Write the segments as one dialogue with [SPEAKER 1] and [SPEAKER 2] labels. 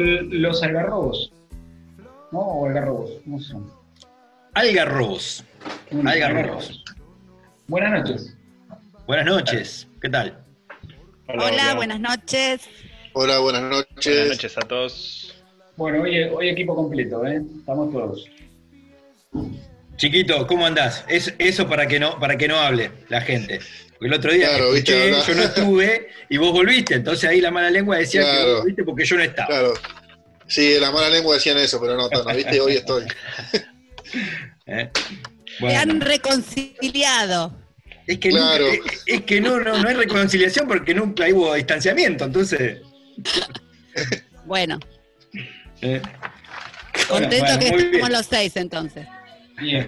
[SPEAKER 1] Los
[SPEAKER 2] algarrobos. ¿No? O algarrobos. ¿Cómo son?
[SPEAKER 3] Algarrobos.
[SPEAKER 2] Mm,
[SPEAKER 3] Algarrobos.
[SPEAKER 2] Buenas noches.
[SPEAKER 3] Buenas noches. ¿Qué tal?
[SPEAKER 4] Hola, buenas noches.
[SPEAKER 5] Hola, buenas noches.
[SPEAKER 6] Buenas noches a todos.
[SPEAKER 2] Bueno, hoy, hoy equipo completo, ¿eh? Estamos todos.
[SPEAKER 3] Chiquito, ¿cómo andás? Es, eso para que no, para que no hable la gente. Porque el otro día
[SPEAKER 5] Claro,
[SPEAKER 3] escuché, yo no estuve y vos volviste. Entonces ahí la mala lengua decía que vos volviste porque yo no estaba.
[SPEAKER 5] Claro. Sí, la mala lengua decían eso, pero no, no, viste, hoy estoy.
[SPEAKER 3] ¿eh?
[SPEAKER 4] Se han reconciliado.
[SPEAKER 3] es que,
[SPEAKER 5] Claro.
[SPEAKER 3] nunca- es, es que no, no, no hay reconciliación porque nunca hubo distanciamiento. Entonces,
[SPEAKER 4] Bueno,
[SPEAKER 3] ¿eh?
[SPEAKER 4] contento
[SPEAKER 3] Bueno,
[SPEAKER 4] que
[SPEAKER 3] bien.
[SPEAKER 4] estemos los seis entonces.
[SPEAKER 2] Bien.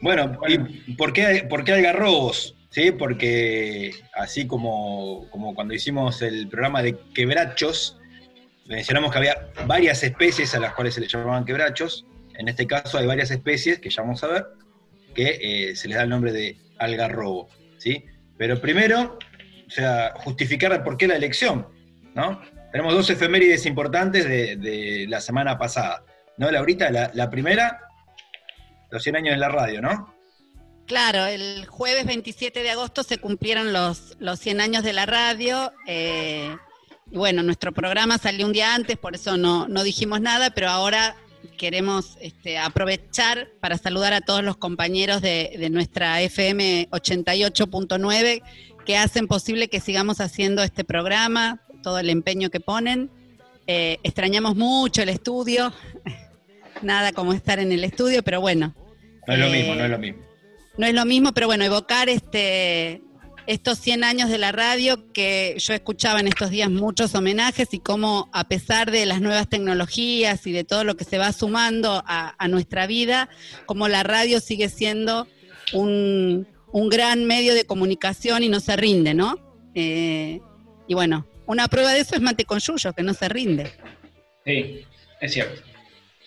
[SPEAKER 3] Bueno, ¿y por qué, por qué algarrobos? ¿Sí? Porque así como, como cuando hicimos el programa de quebrachos, mencionamos que había varias especies a las cuales se les llamaban quebrachos. En este caso hay varias especies, que ya vamos a ver, que eh, se les da el nombre de algarrobo. ¿sí? Pero primero, o sea, justificar por qué la elección. ¿no? Tenemos dos efemérides importantes de, de la semana pasada. ¿No, Laurita? La, la primera, los 100 años de la radio, ¿no?
[SPEAKER 4] Claro, el jueves 27 de agosto se cumplieron los, los 100 años de la radio. eh, y bueno, nuestro programa salió un día antes, por eso no, no dijimos nada, pero ahora queremos este, aprovechar para saludar a todos los compañeros de, de nuestra FM 88.9 que hacen posible que sigamos haciendo este programa, todo el empeño que ponen. Eh, extrañamos mucho el estudio, nada como estar en el estudio, pero bueno,
[SPEAKER 3] No es lo
[SPEAKER 4] Eh,
[SPEAKER 3] mismo, no es lo mismo.
[SPEAKER 4] no es lo mismo, pero bueno, evocar este, estos 100 años de la radio que yo escuchaba en estos días muchos homenajes y cómo a pesar de las nuevas tecnologías y de todo lo que se va sumando a, a nuestra vida, como la radio sigue siendo un, un gran medio de comunicación y no se rinde, ¿no? Eh, y bueno, una prueba de eso es Mate con Yuyo, que no se rinde.
[SPEAKER 2] Sí, es cierto.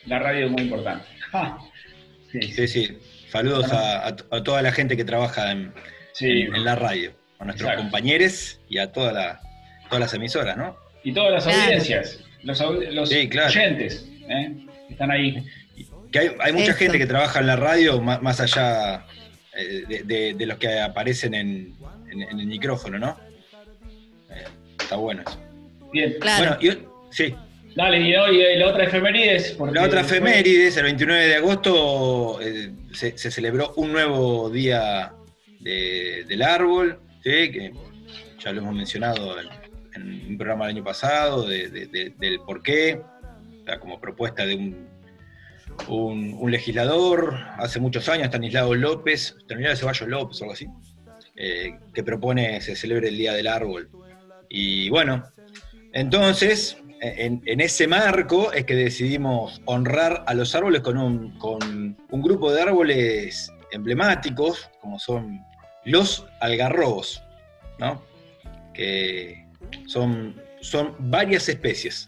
[SPEAKER 2] La radio es muy importante. Ah, sí,
[SPEAKER 3] Sí, sí. Saludos a, toda la gente que trabaja en,
[SPEAKER 2] sí.
[SPEAKER 3] en- en la radio, a nuestros
[SPEAKER 2] Exacto.
[SPEAKER 3] compañeros y a toda la- todas las emisoras, ¿no?
[SPEAKER 2] Y todas las
[SPEAKER 4] Claro.
[SPEAKER 2] audiencias, los, los
[SPEAKER 3] Sí, claro.
[SPEAKER 2] oyentes, ¿eh? están ahí.
[SPEAKER 3] Que hay, hay mucha
[SPEAKER 4] Eso.
[SPEAKER 3] gente que trabaja en la radio más, allá eh, de, de- de los que aparecen en, en- en el micrófono, ¿no? Eh, está bueno eso.
[SPEAKER 2] Bien.
[SPEAKER 4] Claro.
[SPEAKER 3] Bueno, y, sí,
[SPEAKER 2] Dale, y hoy eh, la otra efeméride es porque
[SPEAKER 3] La otra efemérides, el 29 de agosto, eh, se, se celebró un nuevo día de- del árbol, ¿sí? que ya lo hemos mencionado en, en un programa del año pasado, de- de- de- del por qué, o sea, como propuesta de un, un- un legislador, hace muchos años, Stanislao López, Stanislao Ceballos López o algo así, eh, que propone se celebre el Día del Árbol. Y bueno, entonces, en, ese marco es que decidimos honrar a los árboles con un, grupo de árboles emblemáticos, como son los algarrobos, ¿no? que son, son varias especies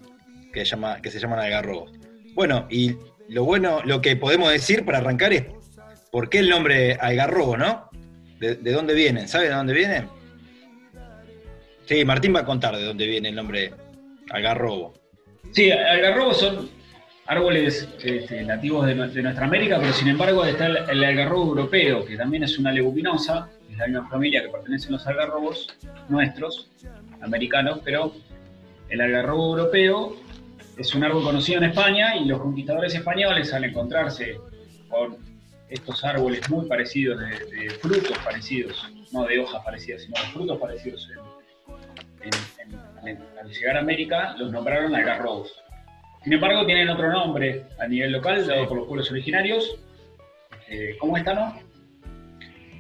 [SPEAKER 3] que, llama, que se llaman algarrobos. Bueno, y lo bueno, lo que podemos decir para arrancar es, ¿por qué el nombre algarrobo, no? ¿De, de dónde vienen? ¿Sabe de dónde vienen? Sí, Martín va a contar de dónde viene el nombre algarrobo.
[SPEAKER 2] Sí, algarrobos son árboles este, nativos de, nue- de nuestra América, pero sin embargo está el, algarrobo europeo, que también es una leguminosa, es la misma familia que pertenecen los algarrobos nuestros, americanos, pero el algarrobo europeo es un árbol conocido en España y los conquistadores españoles al encontrarse con estos árboles muy parecidos, de, de frutos parecidos, no de hojas parecidas, sino de frutos parecidos en, en- en- en- al llegar a América, los nombraron algarrobos. Sin embargo, tienen otro nombre a nivel local, dado por los pueblos originarios. Eh, ¿Cómo está, no?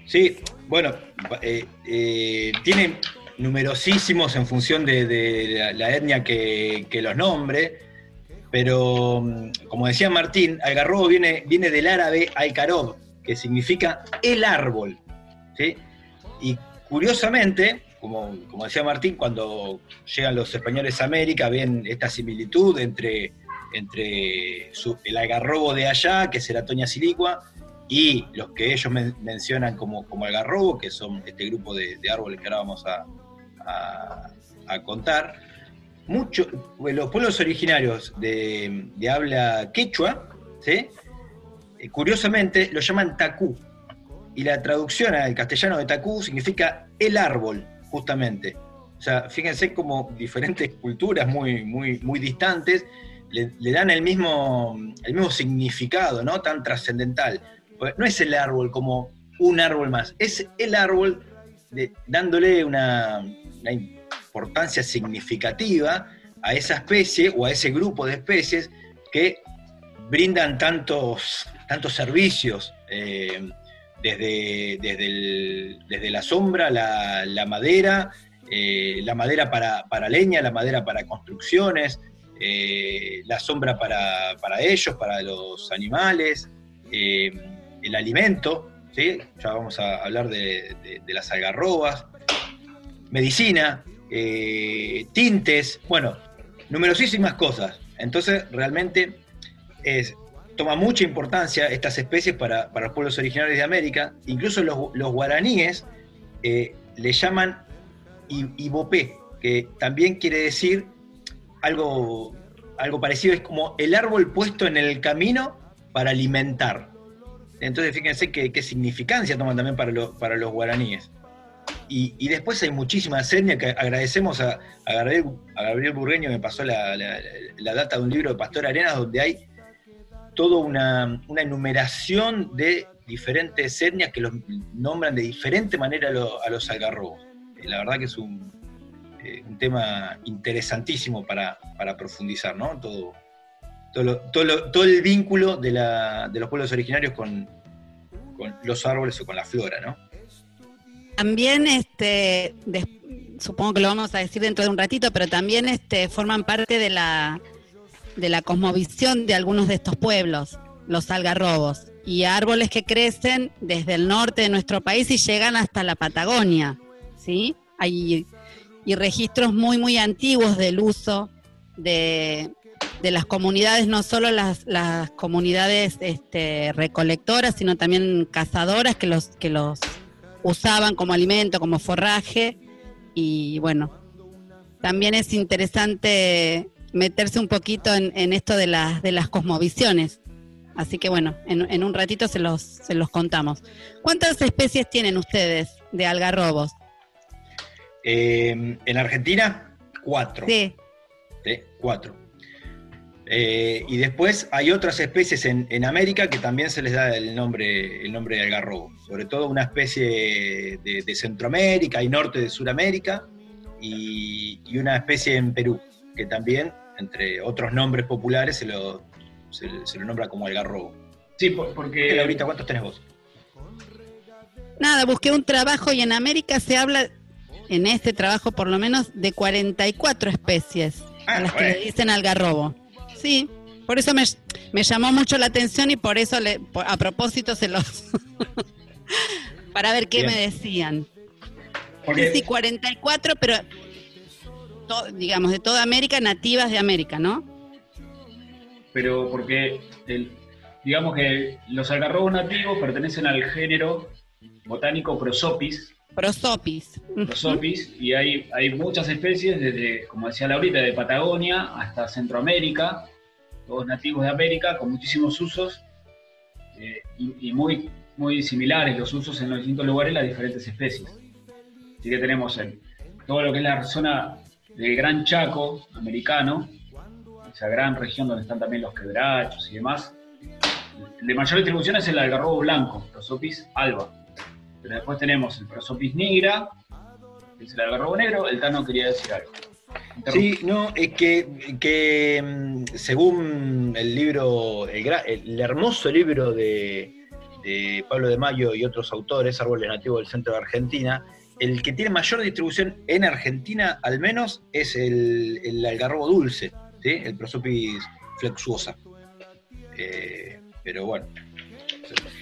[SPEAKER 3] Sí, Bueno, eh, eh, tiene numerosísimos en función de, de la, la etnia que, que los nombre, pero mm, como decía Martín, algarrobo viene, viene del árabe al-karob, que significa el árbol. ¿sí? Y curiosamente, como, como decía Martín, cuando llegan los españoles a América, ven esta similitud entre, entre el algarrobo de allá, que es el Atoña silicua, y los que ellos men- mencionan como, como algarrobo, que son este grupo de, árboles que ahora vamos a, a- contar. Mucho, bueno, los pueblos originarios de, de habla quechua, ¿sí? Eh, curiosamente lo llaman tacú, y la traducción al castellano de tacú significa el árbol, justamente. O sea, fíjense como diferentes culturas muy, muy, muy distantes le, dan el mismo, el mismo significado, ¿no? Tan trascendental. Pues no es el árbol como un árbol más, es el árbol de- dándole una, una importancia significativa a esa especie o a ese grupo de especies que brindan tantos, tantos servicios, eh, desde, desde, desde la sombra, la, madera, eh, la madera para, para leña, la madera para construcciones, eh, la sombra para, para ellos, para los animales, eh, el alimento, ¿sí? ya vamos a hablar de, de- de las algarrobas, medicina, tintes, bueno, numerosísimas cosas. Entonces, realmente es, toma mucha importancia estas especies para, para los pueblos originarios de América. Incluso los, guaraníes eh, le llaman ibopé, que también quiere decir algo, algo parecido, es como el árbol puesto en el camino para alimentar. Entonces, fíjense qué, qué significancia toman también para, para los guaraníes. Y, y después hay muchísimas etnias que agradecemos a, Gabriel, Gabriel Burgueño, me pasó la, la- la data de un libro de Pastor Arenas, donde hay toda una, enumeración de diferentes etnias que los nombran de diferente manera a, lo- a los algarrobos. Eh, La verdad que es un, eh, un tema interesantísimo para, para profundizar, ¿no? Todo, todo, todo, el vínculo de, la- de los pueblos originarios con, con los árboles o con la flora, ¿no?
[SPEAKER 4] También, este, supongo que lo vamos a decir dentro de un ratito, pero también este, forman parte de la, de la cosmovisión de algunos de estos pueblos, los algarrobos, y árboles que crecen desde el norte de nuestro país y llegan hasta la Patagonia, ¿sí? Hay y registros muy, muy antiguos del uso de, de las comunidades, no solo las, las comunidades este, recolectoras, sino también cazadoras que los, que los usaban como alimento, como forraje. Y bueno, también es interesante meterse un poquito en, en esto de las, de las cosmovisiones. Así que bueno, en, en un ratito se los, se los contamos. ¿Cuántas especies tienen ustedes de algarrobos?
[SPEAKER 3] Eh, en Argentina, cuatro.
[SPEAKER 4] Sí,
[SPEAKER 3] ¿sí? Cuatro. Eh, y después hay otras especies en, en América que también se les da el nombre, el nombre de algarrobo. Sobre todo una especie de, de Centroamérica y norte de Sudamérica y, y una especie en Perú, que también, entre otros nombres populares, se lo, se, se lo nombra como algarrobo.
[SPEAKER 2] Sí, por- porque
[SPEAKER 3] Laurita, ¿cuántos tenés vos?
[SPEAKER 4] nada, busqué un trabajo y en América se habla, en este trabajo por lo menos, de 44 especies
[SPEAKER 3] Ah,
[SPEAKER 4] a las que le dicen algarrobo. Sí, por eso me, me llamó mucho la atención y por eso le, a propósito se los... para ver qué
[SPEAKER 3] Bien.
[SPEAKER 4] me decían.
[SPEAKER 2] porque-
[SPEAKER 4] Sí, sí, 44, pero to- digamos de toda América, nativas de América, ¿no?
[SPEAKER 2] pero porque el- digamos que los algarrobos nativos pertenecen al género botánico Prosopis,
[SPEAKER 4] Prosopis.
[SPEAKER 2] Prosopis, y hay, hay muchas especies, desde, como decía Laurita, de Patagonia hasta Centroamérica, todos nativos de América, con muchísimos usos, eh, y, y muy, muy similares los usos en los distintos lugares, las diferentes especies. Así que tenemos en todo lo que es la zona del Gran Chaco americano, esa gran región donde están también los quebrachos y demás. De mayor distribución es el algarrobo blanco, Prosopis alba. Pero después tenemos el Prosopis nigra, que es el algarrobo negro. El Tano quería decir algo.
[SPEAKER 3] Sí, no, es que, que mm, según el libro, el, el hermoso libro de, de Pablo de Mayo y otros autores, árboles nativos del centro de Argentina, el que tiene mayor distribución en Argentina, al menos, es el, el algarrobo dulce, ¿sí? el Prosopis flexuosa. Eh, pero bueno,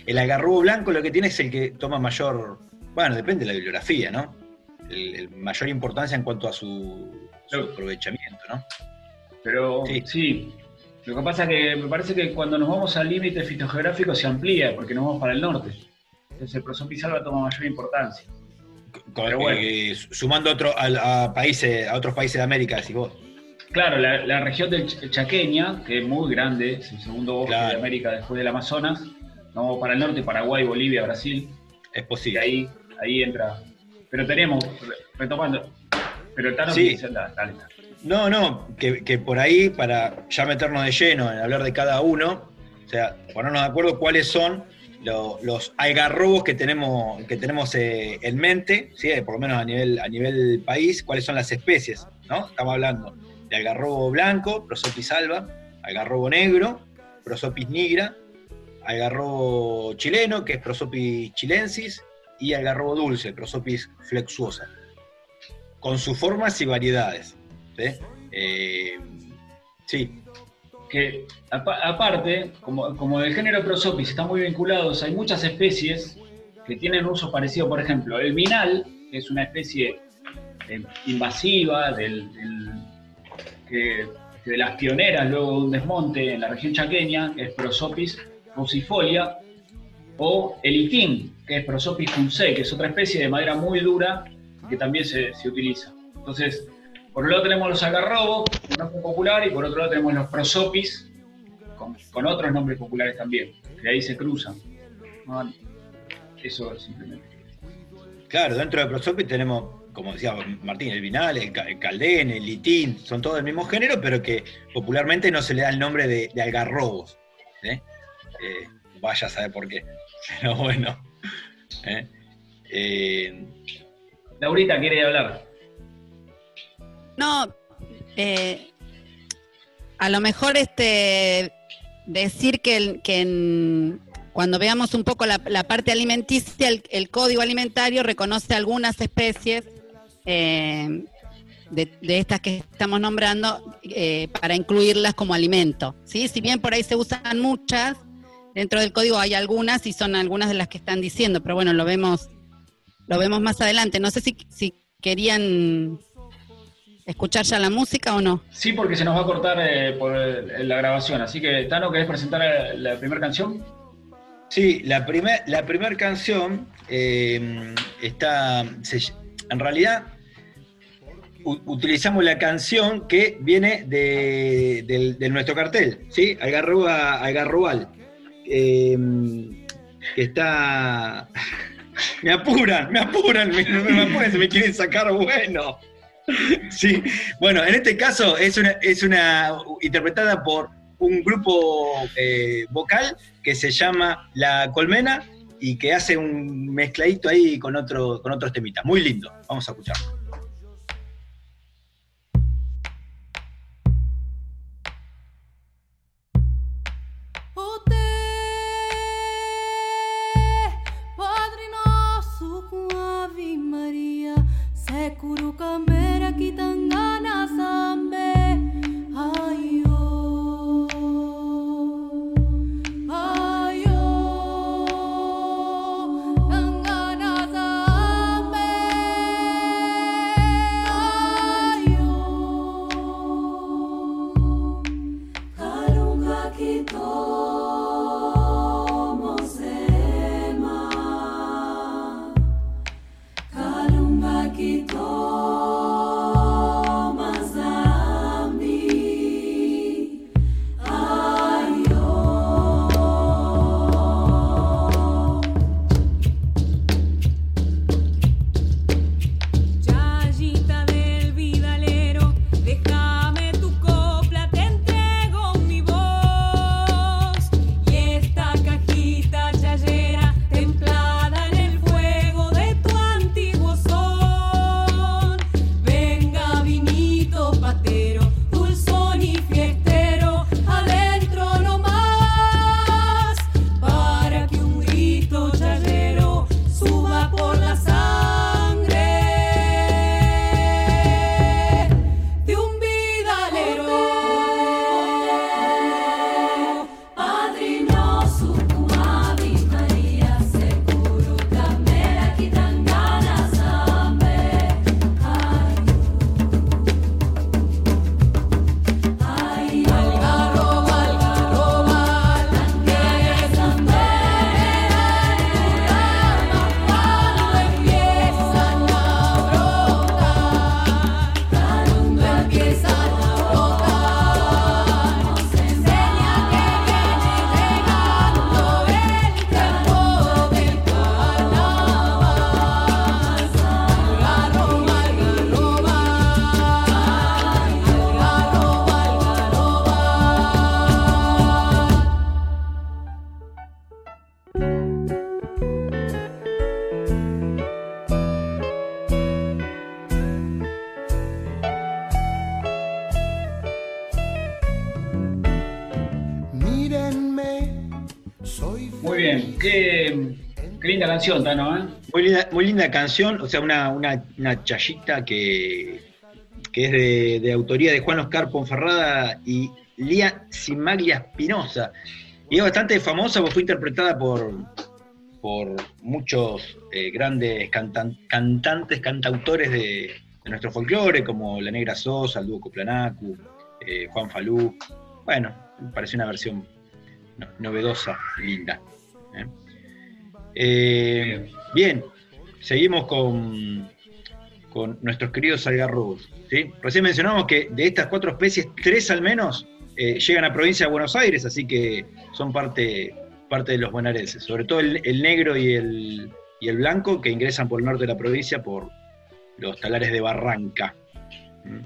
[SPEAKER 3] el algarrobo blanco lo que tiene es el que toma mayor, bueno, depende de la bibliografía, ¿no? El, el mayor importancia en cuanto a su, su aprovechamiento, ¿no?
[SPEAKER 2] Pero
[SPEAKER 3] Sí.
[SPEAKER 2] sí. Lo que pasa es que me parece que cuando nos vamos al límite fitogeográfico se amplía, porque nos vamos para el norte. Entonces el Prosopis alba toma mayor importancia.
[SPEAKER 3] Con-
[SPEAKER 2] Pero bueno.
[SPEAKER 3] eh, sumando otro, a, a países, a otros países de América, decís vos.
[SPEAKER 2] Claro, la, la región del Ch- Chaqueña, que es muy grande, es el segundo bosque
[SPEAKER 3] Claro.
[SPEAKER 2] de América después del Amazonas, vamos para el norte, Paraguay, Bolivia, Brasil,
[SPEAKER 3] Es
[SPEAKER 2] y
[SPEAKER 3] posible.
[SPEAKER 2] ahí, ahí entra. Pero tenemos, re- retomando, pero Tano
[SPEAKER 3] Sí.
[SPEAKER 2] dale.
[SPEAKER 3] No, no, que, que por ahí, para ya meternos de lleno en hablar de cada uno, o sea, ponernos de acuerdo cuáles son lo- los algarrobos que tenemos, que tenemos eh, en mente, ¿sí? por lo menos a nivel, a nivel país, cuáles son las especies, ¿no? Estamos hablando de algarrobo blanco, Prosopis alba, algarrobo negro, Prosopis nigra, algarrobo chileno, que es Prosopis chilensis, y algarrobo dulce, Prosopis flexuosa, con sus formas y variedades. ¿sí? Eh, sí,
[SPEAKER 2] que apa- aparte, como, como del género Prosopis están muy vinculados, hay muchas especies que tienen usos parecidos. Por ejemplo, el minal, que es una especie eh, invasiva del, de las pioneras luego de un desmonte en la región chaqueña, que es Prosopis fusifolia, o el itín, que es Prosopis funce, que es otra especie de madera muy dura que también se, se utiliza. Entonces, por un lado tenemos los algarrobos, un nombre popular, y por otro lado tenemos los prosopis, con, con otros nombres populares también, que ahí se cruzan. ¿no? Eso simplemente.
[SPEAKER 3] claro, dentro de Prosopis tenemos, como decía Martín, el vinal, el, ca- el caldén, el litín, son todos del mismo género, pero que popularmente no se le da el nombre de, de algarrobos. ¿sí? Eh, vaya a saber por qué. Pero bueno. ¿eh? Eh,
[SPEAKER 2] Laurita quiere hablar.
[SPEAKER 4] No, eh, a lo mejor este decir que, que cuando veamos un poco la, parte alimenticia, el, código alimentario reconoce algunas especies eh, de, de estas que estamos nombrando eh, para incluirlas como alimento. ¿sí? Si bien por ahí se usan muchas, dentro del código hay algunas y son algunas de las que están diciendo, pero bueno, lo vemos, lo vemos más adelante. No sé si, si querían escuchar ya la música o no.
[SPEAKER 2] Sí, porque se nos va a cortar eh, por el- la grabación. Así que, Tano, ¿querés presentar la primera canción?
[SPEAKER 3] Sí, la primera la primer canción eh, está. se- en realidad, u- utilizamos la canción que viene de, nuestro cartel, ¿sí? Algarroba, Algarrobal. eh, que está. Me apuran, me apuran, me, me apuran, se me quieren sacar bueno. Sí, bueno, en este caso es una, es una interpretada por un grupo eh, vocal que se llama La Colmena y que hace un mezcladito ahí con, otro, con otros temitas. Muy lindo. Vamos a escuchar.
[SPEAKER 2] Canción, ¿eh?
[SPEAKER 3] Muy linda, canción, o sea, una, una, chayita que, que es de, autoría de Juan Oscar Ponferrada y Lía Simaglia Espinosa. Y es bastante famosa porque fue interpretada por, por muchos eh, grandes cantan- cantantes, cantautores de, nuestro folclore, como La Negra Sosa, el dúo Coplanacu, eh, Juan Falú. Bueno, me pareció una versión no- novedosa, linda. Eh, bien, seguimos con, con nuestros queridos algarrobos. ¿sí? Recién mencionamos que de estas cuatro especies, tres al menos eh, llegan a provincia de Buenos Aires, así que son parte, parte de los bonaerenses. Sobre todo el, negro y el, y el blanco que ingresan por el norte de la provincia por los talares de Barranca.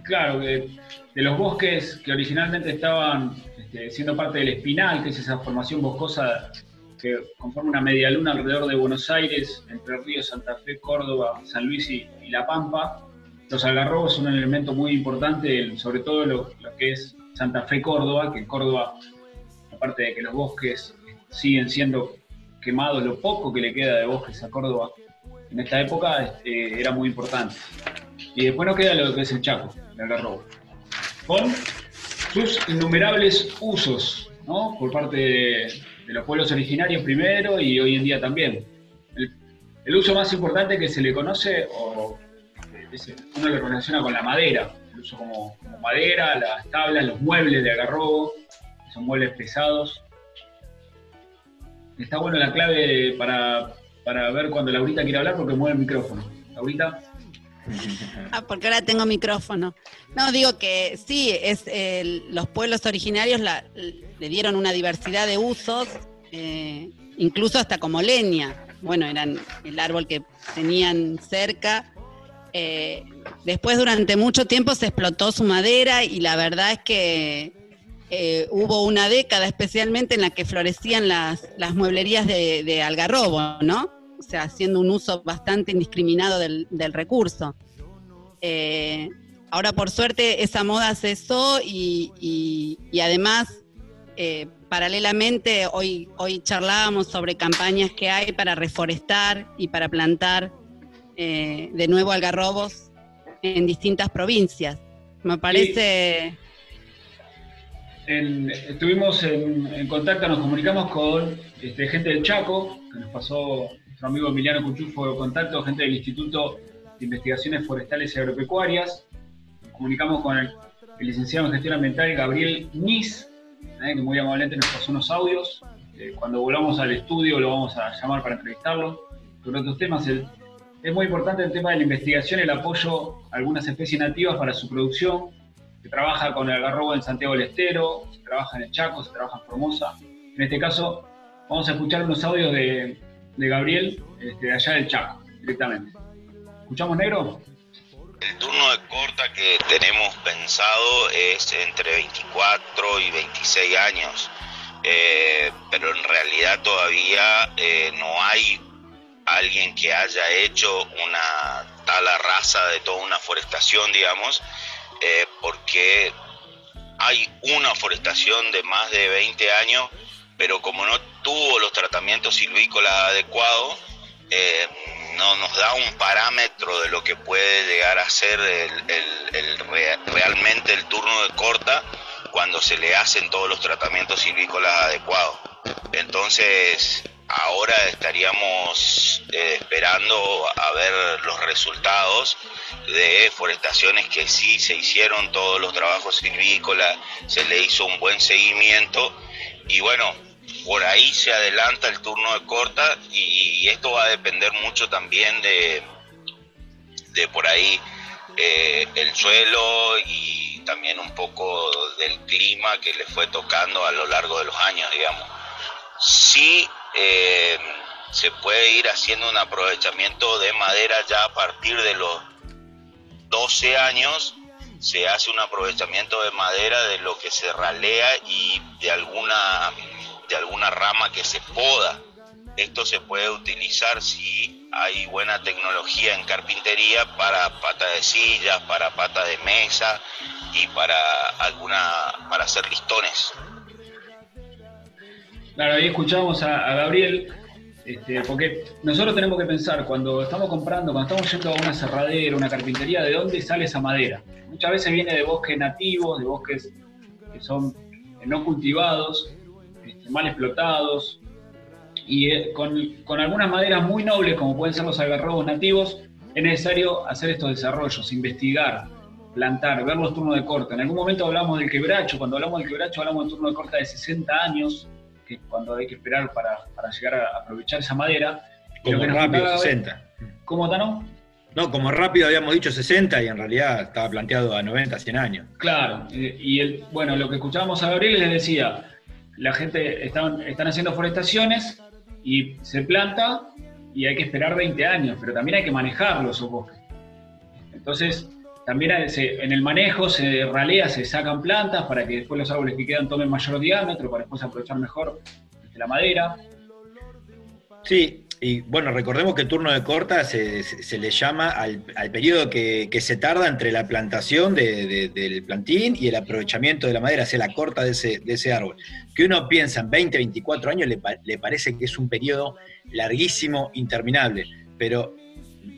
[SPEAKER 2] Claro, de, de los bosques que originalmente estaban este, siendo parte del Espinal, que es esa formación boscosa que conforma una media luna alrededor de Buenos Aires, entre Ríos, Santa Fe, Córdoba, San Luis y, La Pampa. Los algarrobos son un elemento muy importante, sobre todo lo, que es Santa Fe, Córdoba, que Córdoba, aparte de que los bosques siguen siendo quemados, lo poco que le queda de bosques a Córdoba en esta época este, era muy importante. Y después nos queda lo que es el Chaco, el algarrobo, con sus innumerables usos, ¿no? Por parte de, de los pueblos originarios primero y hoy en día también. El, uso más importante que se le conoce, o eh, uno lo relaciona con la madera, el uso como, madera, las tablas, los muebles de algarrobo, que son muebles pesados. Está bueno la clave para, para ver cuando Laurita quiere hablar porque mueve el micrófono. Laurita.
[SPEAKER 4] Ah, porque ahora tengo micrófono. No, digo que sí, es el- los pueblos originarios la- le dieron una diversidad de usos, eh, incluso hasta como leña. Bueno, eran el árbol que tenían cerca. Eh, después, durante mucho tiempo, se explotó su madera y la verdad es que eh, hubo una década especialmente en la que florecían las, las mueblerías de, de algarrobo, ¿no? O sea, haciendo un uso bastante indiscriminado del, del recurso. Eh, ahora, por suerte, esa moda cesó y, y- y además, eh, paralelamente, hoy, hoy charlábamos sobre campañas que hay para reforestar y para plantar eh, de nuevo algarrobos en distintas provincias. Me parece...
[SPEAKER 2] Estuvimos en, en contacto, nos comunicamos con este, gente del Chaco, que nos pasó nuestro amigo Emiliano Cuchufo contacto, gente del Instituto de Investigaciones Forestales y Agropecuarias. Nos comunicamos con el, el licenciado en Gestión Ambiental Gabriel Nis, eh, que muy amablemente nos pasó unos audios. Eh, cuando volvamos al estudio lo vamos a llamar para entrevistarlo sobre otros temas. El- es muy importante el tema de la investigación, el apoyo a algunas especies nativas para su producción, se trabaja con el algarrobo en Santiago del Estero, se trabaja en el Chaco, se trabaja en Formosa. En este caso, vamos a escuchar unos audios de, de Gabriel, este, de allá del Chaco, directamente. ¿Escuchamos, negro?
[SPEAKER 7] El turno de corta que tenemos pensado es entre 24 y 26 años, Eh, pero en realidad todavía eh, no hay alguien que haya hecho una tala rasa de toda una forestación, digamos, eh, porque hay una forestación de más de 20 años, pero como no tuvo los tratamientos silvícolas adecuados, eh, no nos da un parámetro de lo que puede llegar a ser realmente el turno de corta cuando se le hacen todos los tratamientos silvícolas adecuados. Entonces, ahora estaríamos eh, esperando a ver los resultados de forestaciones que sí se hicieron todos los trabajos silvícolas, se le hizo un buen seguimiento y bueno, por ahí se adelanta el turno de corta y, esto va a depender mucho también de, de por ahí eh, el suelo y también un poco del clima que le fue tocando a lo largo de los años, digamos. Sí eh, se puede ir haciendo un aprovechamiento de madera ya a partir de los 12 años, se hace un aprovechamiento de madera de lo que se ralea y de alguna, de alguna rama que se poda. Esto se puede utilizar si hay buena tecnología en carpintería para pata de sillas, para pata de mesa y para alguna para hacer listones.
[SPEAKER 2] Claro, ahí escuchábamos a, a Gabriel Este, porque nosotros tenemos que pensar, cuando estamos comprando, cuando estamos yendo a una cerradera, una carpintería, ¿de dónde sale esa madera? Muchas veces viene de bosques nativos, de bosques que son no cultivados, este, mal explotados, y eh, con, algunas maderas muy nobles, como pueden ser los algarrobos nativos, es necesario hacer estos desarrollos, investigar, plantar, ver los turnos de corta. En algún momento hablamos del quebracho, cuando hablamos del quebracho hablamos de turno de corta de 60 años, que cuando hay que esperar para, para llegar a aprovechar esa madera.
[SPEAKER 3] Como
[SPEAKER 2] que
[SPEAKER 3] rápido,
[SPEAKER 2] contaba-
[SPEAKER 3] 60.
[SPEAKER 2] ¿Cómo, Tano?
[SPEAKER 3] No, como rápido habíamos dicho 60 y en realidad estaba planteado a 90, 100 años.
[SPEAKER 2] Claro, y el, bueno, lo que escuchábamos a Gabriel les decía, la gente están, están haciendo forestaciones y se planta y hay que esperar 20 años, pero también hay que manejarlos esos bosques. Entonces, también se- en el manejo se ralea, se sacan plantas para que después los árboles que quedan tomen mayor diámetro, para después aprovechar mejor la madera.
[SPEAKER 3] Sí, y bueno, recordemos que turno de corta se, se- le llama al, al periodo que, que se tarda entre la plantación de- de- del plantín y el aprovechamiento de la madera, sea, la corta de ese, de ese árbol. Que uno piensa en 20, 24 años, le, le parece que es un periodo larguísimo, interminable, pero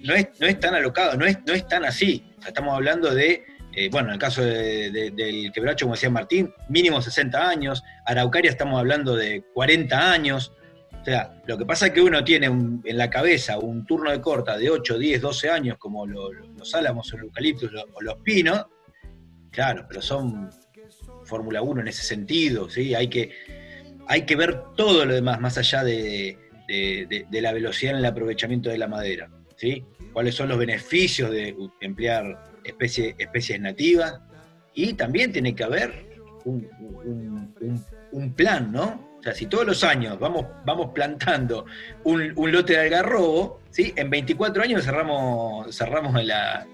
[SPEAKER 3] no es, no es tan alocado, no es, no es tan así. Estamos hablando de, eh, bueno, en el caso de- de- del quebracho, como decía Martín, mínimo 60 años, Araucaria estamos hablando de 40 años. O sea, lo que pasa es que uno tiene en la cabeza un turno de corta de 8, 10, 12 años, como lo- lo- los álamos, o los eucaliptos o los pinos, claro, pero son Fórmula 1 en ese sentido, ¿sí? Hay que, hay que ver todo lo demás, más allá de- de- de la velocidad en el aprovechamiento de la madera, ¿sí? Cuáles son los beneficios de emplear especie- especies nativas, y también tiene que haber un, un- plan, ¿no? O sea, si todos los años vamos, vamos plantando un, lote de algarrobo, ¿sí? en 24 años cerramos, cerramos la,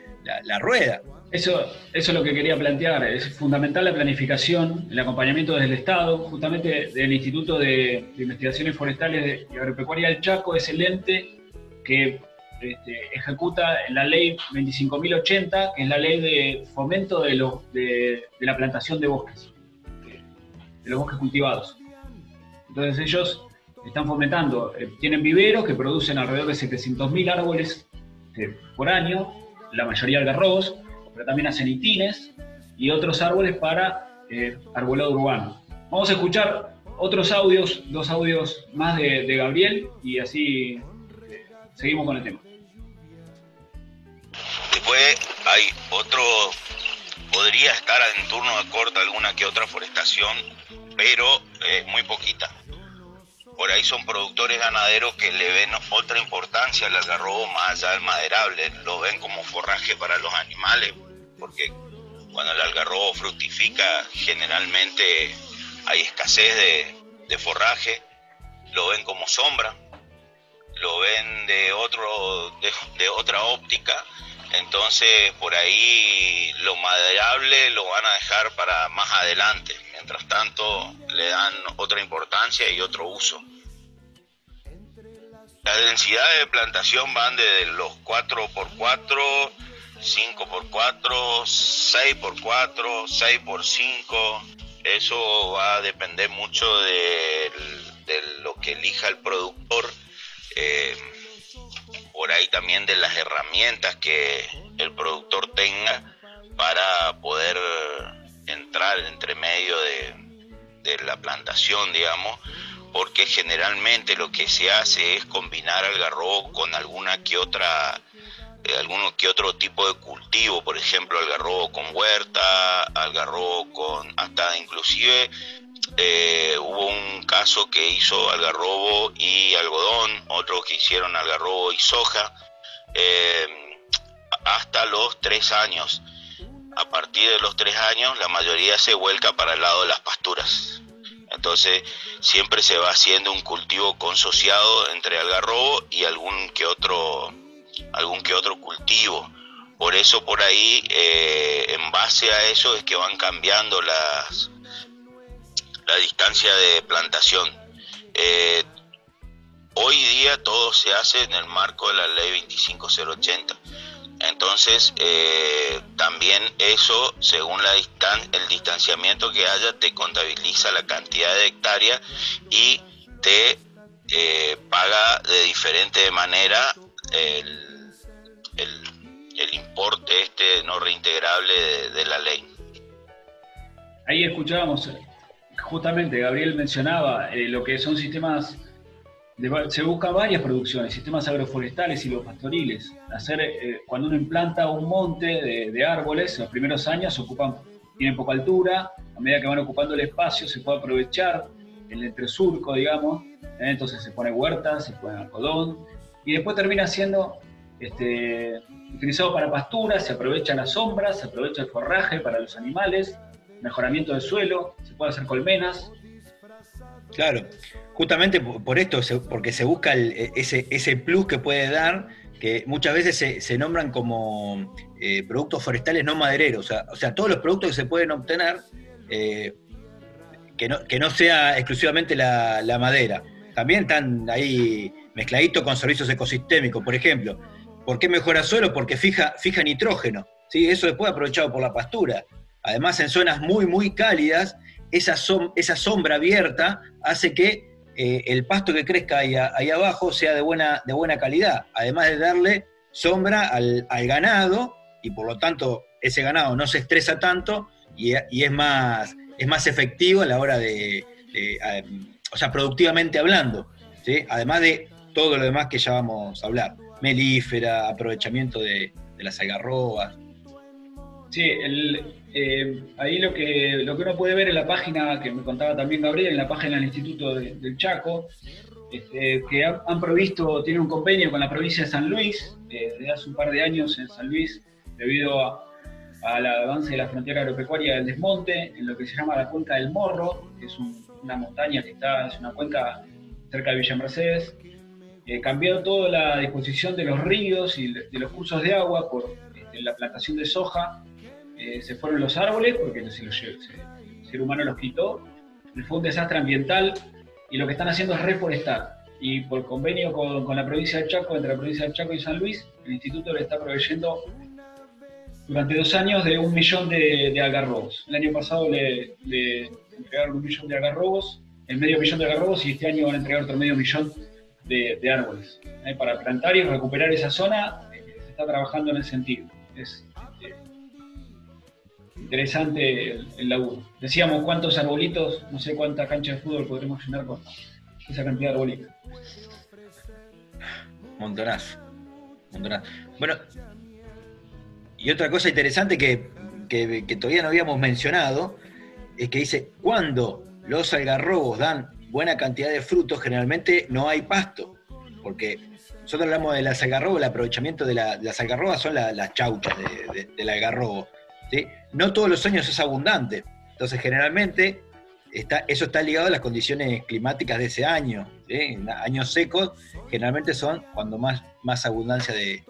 [SPEAKER 3] la- rueda.
[SPEAKER 2] Eso, eso es lo que quería plantear. Es fundamental la planificación, el acompañamiento desde el Estado, justamente del Instituto de Investigaciones Forestales y Agropecuaria del Chaco, es el ente que este, ejecuta la ley 25.080, que es la ley de fomento de, de, la plantación de bosques, de los bosques cultivados. Entonces ellos están fomentando, eh, tienen viveros que producen alrededor de 700.000 árboles eh, por año, la mayoría algarrobos, pero también hacen itines y otros árboles para eh, arbolado urbano. Vamos a escuchar otros audios, dos audios más de, de Gabriel y así eh, seguimos con el tema.
[SPEAKER 7] Después hay otro, podría estar en turno de corta alguna que otra forestación, pero eh, muy poquita. Por ahí son productores ganaderos que le ven otra importancia al algarrobo más allá del maderable, lo ven como forraje para los animales, porque cuando el algarrobo fructifica generalmente hay escasez de, de forraje, lo ven como sombra, lo ven de otro de, de otra óptica entonces por ahí lo maderable lo van a dejar para más adelante. Mientras tanto le dan otra importancia y otro uso. Las densidades de plantación van desde los 4x4 5x4 6x4 6x5 eso va a depender mucho de, de lo que elija el productor. Eh, por ahí también de las herramientas que el productor tenga para poder entrar entre medio de, de la plantación, digamos, porque generalmente lo que se hace es combinar algarrobo con alguna que otra eh, alguno que otro tipo de cultivo, por ejemplo, algarrobo con huerta, algarrobo con hasta inclusive eh, hubo un caso que hizo algarrobo y algodón, otro que hicieron algarrobo y soja, eh, hasta los tres años. A partir de los tres años, la mayoría se vuelca para el lado de las pasturas. Entonces, siempre se va haciendo un cultivo consociado entre algarrobo y algún que otro, algún que otro cultivo. Por eso, por ahí, eh, en base a eso, es que van cambiando las, la distancia de plantación. Eh, hoy día todo se hace en el marco de la ley 25080. Entonces, eh, también eso, según la distan el distanciamiento que haya, te contabiliza la cantidad de hectáreas y te eh, paga de diferente manera el, el- el importe este no reintegrable de, la ley.
[SPEAKER 2] Ahí escuchábamos, justamente Gabriel mencionaba eh, lo que son sistemas, de se buscan varias producciones, sistemas agroforestales y los pastoriles. Hacer, eh, cuando uno implanta un monte de, de árboles, en los primeros años ocupan, tienen poca altura, a medida que van ocupando el espacio se puede aprovechar el entresurco, digamos, ¿eh? entonces se pone huerta, se pone algodón, y después termina siendo este, utilizado para pasturas, se aprovecha la sombra, se aprovecha el forraje para los animales, mejoramiento del suelo, se puede hacer colmenas.
[SPEAKER 3] Claro, justamente por esto, porque se busca e, ese, ese plus que puede dar, que muchas veces se, se nombran como eh, productos forestales no madereros, o sea, o sea, todos los productos que se pueden obtener, eh, que, no, que no sea exclusivamente la, la madera. También están ahí mezcladitos con servicios ecosistémicos, por ejemplo. ¿Por qué mejora suelo? Porque fija, fija nitrógeno, ¿sí? eso después aprovechado por la pastura. Además, en zonas muy, muy cálidas, esa, som- esa sombra abierta hace que eh, el pasto que crezca ahí, abajo sea de buena, calidad, además de darle sombra al, ganado y por lo tanto ese ganado no se estresa tanto y, es, más, efectivo a la hora de, o sea, productivamente hablando, además de todo lo demás que ya vamos a hablar, melífera, aprovechamiento de, de las algarrobas.
[SPEAKER 2] Sí, el, eh, ahí lo que, lo que uno puede ver en la página que me contaba también Gabriel, en la página del Instituto de- del Chaco, este, que han, provisto, tiene un convenio con la provincia de San Luis, eh, desde hace un par de años en San Luis, debido a- al avance de la frontera agropecuaria del desmonte, en lo que se llama la cuenca del Morro, que es un- una montaña que está, es una cuenca cerca de Villa Mercedes, eh, cambió toda la disposición de los ríos y de los cursos de agua por este, la plantación de soja, eh, se fueron los árboles porque se se- el ser humano los quitó, fue un desastre ambiental y lo que están haciendo es reforestar. Y por convenio con, la provincia de Chaco, entre la provincia de Chaco y San Luis, el instituto le está proveyendo durante dos años de un millón de, de. El año pasado le, le entregaron un millón de algarrobos, el medio millón de algarrobos, y este año van a entregar otro medio millón de, árboles. ¿eh? Para plantar y recuperar esa zona, eh, se está trabajando en ese sentido. Interesante el, laburo. Decíamos cuántos arbolitos, no sé cuántas canchas de fútbol podremos llenar con esa cantidad de arbolitos.
[SPEAKER 3] Montonazo. Montonazo. Bueno, y otra cosa interesante que, que- todavía no habíamos mencionado es que dice, cuando los algarrobos dan buena cantidad de frutos, generalmente no hay pasto, porque nosotros hablamos de las algarrobas, el aprovechamiento de, la- de las algarrobas son la- las chauchas de- de- del algarrobo. ¿Sí? No todos los años es abundante, entonces generalmente está, eso está ligado a las condiciones climáticas de ese año. ¿sí? En años secos generalmente son cuando más, más abundancia de,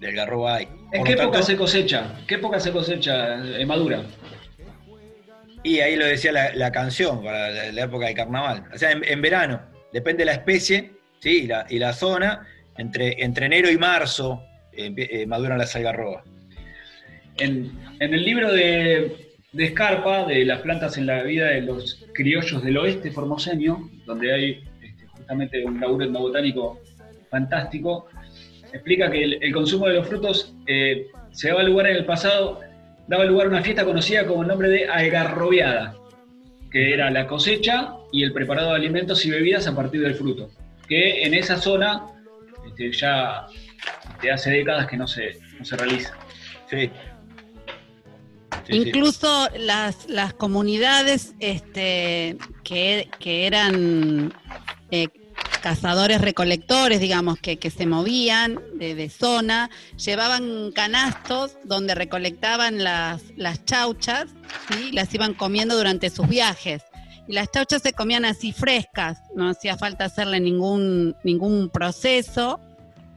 [SPEAKER 3] de algarrobo hay.
[SPEAKER 2] ¿En qué época
[SPEAKER 3] tanto-
[SPEAKER 2] se cosecha? ¿Qué época se cosecha eh, madura?
[SPEAKER 3] Y ahí lo decía la, la canción para la, la época de carnaval. O sea, en, en verano, depende de la especie ¿sí? y, la, y la zona, entre, entre enero y marzo eh, eh, maduran las algarrobas.
[SPEAKER 2] En, el libro de, de Escarpa, de las plantas en la vida de los criollos del oeste formoseño, donde hay este, justamente un laburo etnobotánico fantástico, explica que el, consumo de los frutos eh, se daba lugar en el pasado, daba lugar a una fiesta conocida como el nombre de algarrobiada, que era la cosecha y el preparado de alimentos y bebidas a partir del fruto, que en esa zona este, ya este, hace décadas que no se, no se realiza.
[SPEAKER 3] Sí. Sí, sí.
[SPEAKER 4] Incluso las, las comunidades este, que, que eran eh, cazadores recolectores, digamos, que, que se movían de, de zona, llevaban canastos donde recolectaban las, las chauchas ¿sí? y las iban comiendo durante sus viajes. Y las chauchas se comían así frescas, no hacía falta hacerle ningún, ningún proceso,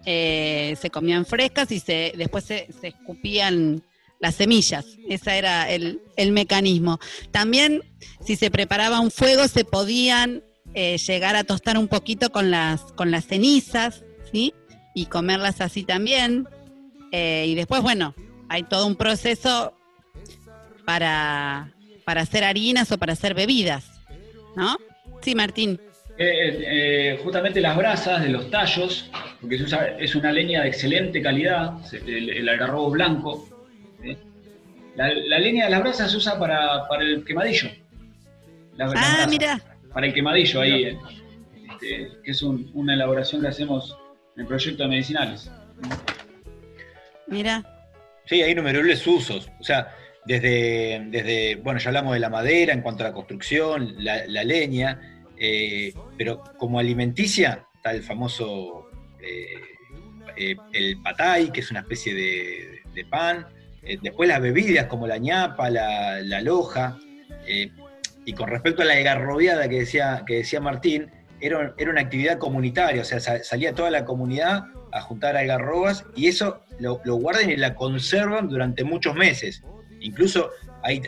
[SPEAKER 4] eh, se comían frescas y se, después se, se escupían las semillas. Ese era el, el mecanismo. También, si se preparaba un fuego, se podían eh, llegar a tostar un poquito con las, con las cenizas, ¿sí? Y comerlas así también. Eh, y después, bueno, hay todo un proceso para, para hacer harinas o para hacer bebidas, ¿no? Sí, Martín.
[SPEAKER 2] Eh, eh, justamente las brasas de los tallos, porque se usa- es una leña de excelente calidad, el, el algarrobo blanco. La, la leña de las brasas se usa para, para el quemadillo. La-
[SPEAKER 4] Ah,
[SPEAKER 2] brasas,
[SPEAKER 4] mira.
[SPEAKER 2] Para el quemadillo ahí, eh, este, que es un- una elaboración que hacemos en el proyecto de medicinales.
[SPEAKER 4] Mira.
[SPEAKER 3] Sí, hay innumerables usos. O sea, desde, desde, bueno, ya hablamos de la madera en cuanto a la construcción, la, la leña, eh, pero como alimenticia está el famoso, eh, eh, el patay, que es una especie de, de pan. Eh, después las bebidas como la ñapa, la, loja. eh, y con respecto a la algarrobeada que decía, que decía Martín, era, era una actividad comunitaria, o sea, sa- salía toda la comunidad a juntar algarrobas y eso lo, lo guardan y la conservan durante muchos meses. Incluso hay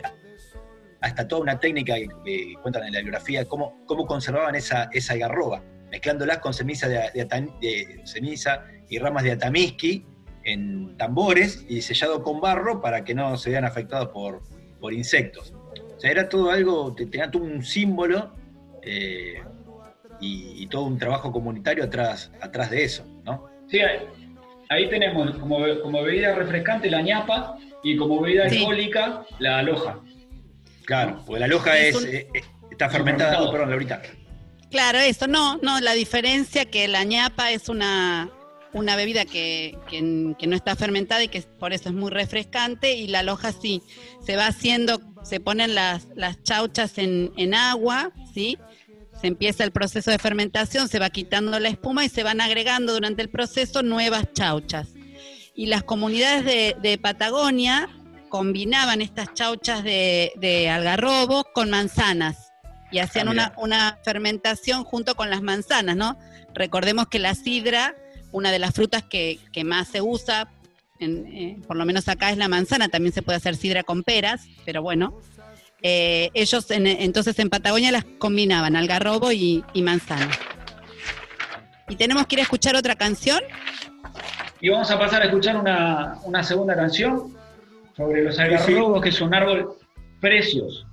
[SPEAKER 3] hasta toda una técnica que, cuentan en la biografía, cómo, cómo conservaban esa, esa algarroba, mezclándolas con ceniza, de ceniza y ramas de atamisqui en tambores y sellado con barro para que no se vean afectados por, por insectos. O sea, era todo algo, te- tenía todo un símbolo eh, y, y todo un trabajo comunitario atrás, atrás de eso, ¿no?
[SPEAKER 2] Sí, ahí, tenemos como, como bebida refrescante la ñapa y como bebida
[SPEAKER 4] Sí.
[SPEAKER 2] alcohólica la aloja.
[SPEAKER 3] Claro, porque la loja
[SPEAKER 4] Es
[SPEAKER 3] es,
[SPEAKER 4] un-
[SPEAKER 3] eh, está fermentada,
[SPEAKER 2] fermentado.
[SPEAKER 3] perdón, Laurita.
[SPEAKER 4] Claro, eso, no, no, la diferencia que la ñapa es una, una bebida que, que- que no está fermentada y que por eso es muy refrescante y la loja sí, se va haciendo, se ponen las, las chauchas en, en agua, ¿sí? Se empieza el proceso de fermentación, se va quitando la espuma y se van agregando durante el proceso nuevas chauchas. Y las comunidades de, de Patagonia combinaban estas chauchas de, de algarrobo con manzanas y hacían
[SPEAKER 3] Ah,
[SPEAKER 4] una, una fermentación junto con las manzanas, ¿no? Recordemos que la sidra, una de las frutas que, que más se usa, en- eh, por lo menos acá es la manzana, también se puede hacer sidra con peras, pero bueno. Eh, ellos en- entonces en Patagonia las combinaban, algarrobo y, y manzana. Y tenemos que ir a escuchar otra canción.
[SPEAKER 2] Y vamos a pasar a escuchar una, una segunda canción sobre los algarrobos, que es un árbol precioso.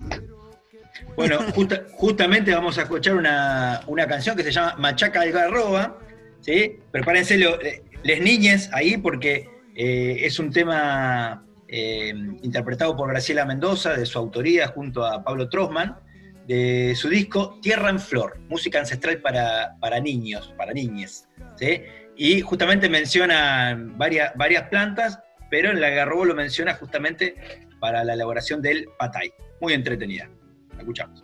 [SPEAKER 3] Bueno, justa- justamente vamos a escuchar una, una canción que se llama Machaca Algarroba, ¿sí? Prepárense lo- eh, les niñes ahí porque eh, es un tema eh, interpretado por Graciela Mendoza, de su autoría, junto a Pablo Trosman, de su disco Tierra en Flor, música ancestral para, para niños, para niñes, ¿sí? Y justamente menciona varias, varias plantas, pero en el algarrobo lo menciona justamente para la elaboración del patay. Muy entretenida. La escuchamos.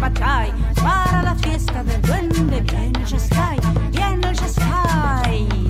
[SPEAKER 6] Patay. Para la fiesta del duende Viene el Yaskai, viene el Yaskai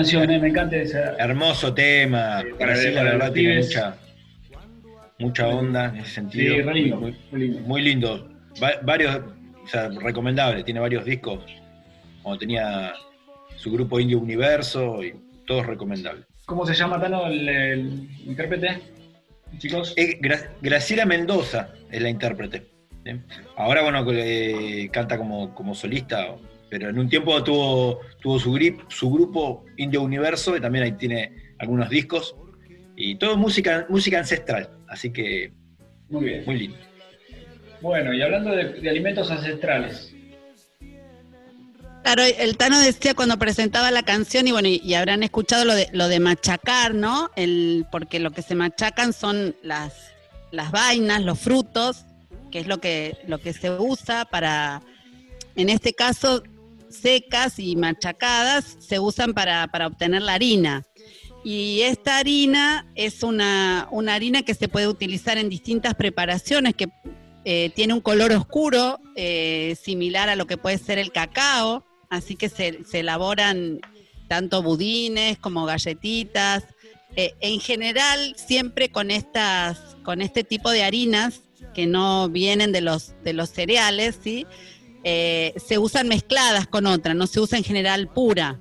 [SPEAKER 2] canción, eh, me encanta esa.
[SPEAKER 3] Hermoso tema.
[SPEAKER 2] Sí, para-
[SPEAKER 3] Brasil, la verdad, tiene mucha, mucha onda en ese sentido.
[SPEAKER 2] Sí,
[SPEAKER 3] muy,
[SPEAKER 2] muy lindo.
[SPEAKER 3] muy lindo. Va- varios, o sea, recomendable, tiene varios discos. Como tenía su grupo Indio Universo y todos recomendables.
[SPEAKER 2] ¿Cómo se llama, Tano, el, el intérprete? Chicos.
[SPEAKER 3] Eh, Gra- Graciela Mendoza es la intérprete. Ahora, bueno, eh, canta como, como solista, pero en un tiempo tuvo, tuvo su, grip- su grupo Indio Universo y también ahí tiene algunos discos. Y todo música, música ancestral, así que
[SPEAKER 2] Muy bien.
[SPEAKER 3] muy lindo.
[SPEAKER 2] Bueno, y hablando de, de alimentos ancestrales.
[SPEAKER 4] Claro, el Tano decía cuando presentaba la canción, y bueno, y, y habrán escuchado lo de, lo de machacar, ¿no? El, porque lo que se machacan son las, las vainas, los frutos, que es lo que, lo que se usa para, en este caso, secas y machacadas, se usan para, para obtener la harina. Y esta harina es una, una harina que se puede utilizar en distintas preparaciones, que eh, tiene un color oscuro, eh, similar a lo que puede ser el cacao, así que se, se elaboran tanto budines como galletitas. Eh, en general, siempre con estas, con este tipo de harinas que no vienen de los, de los cereales, ¿sí? Eh, se usan mezcladas con otras, no se usa en general pura.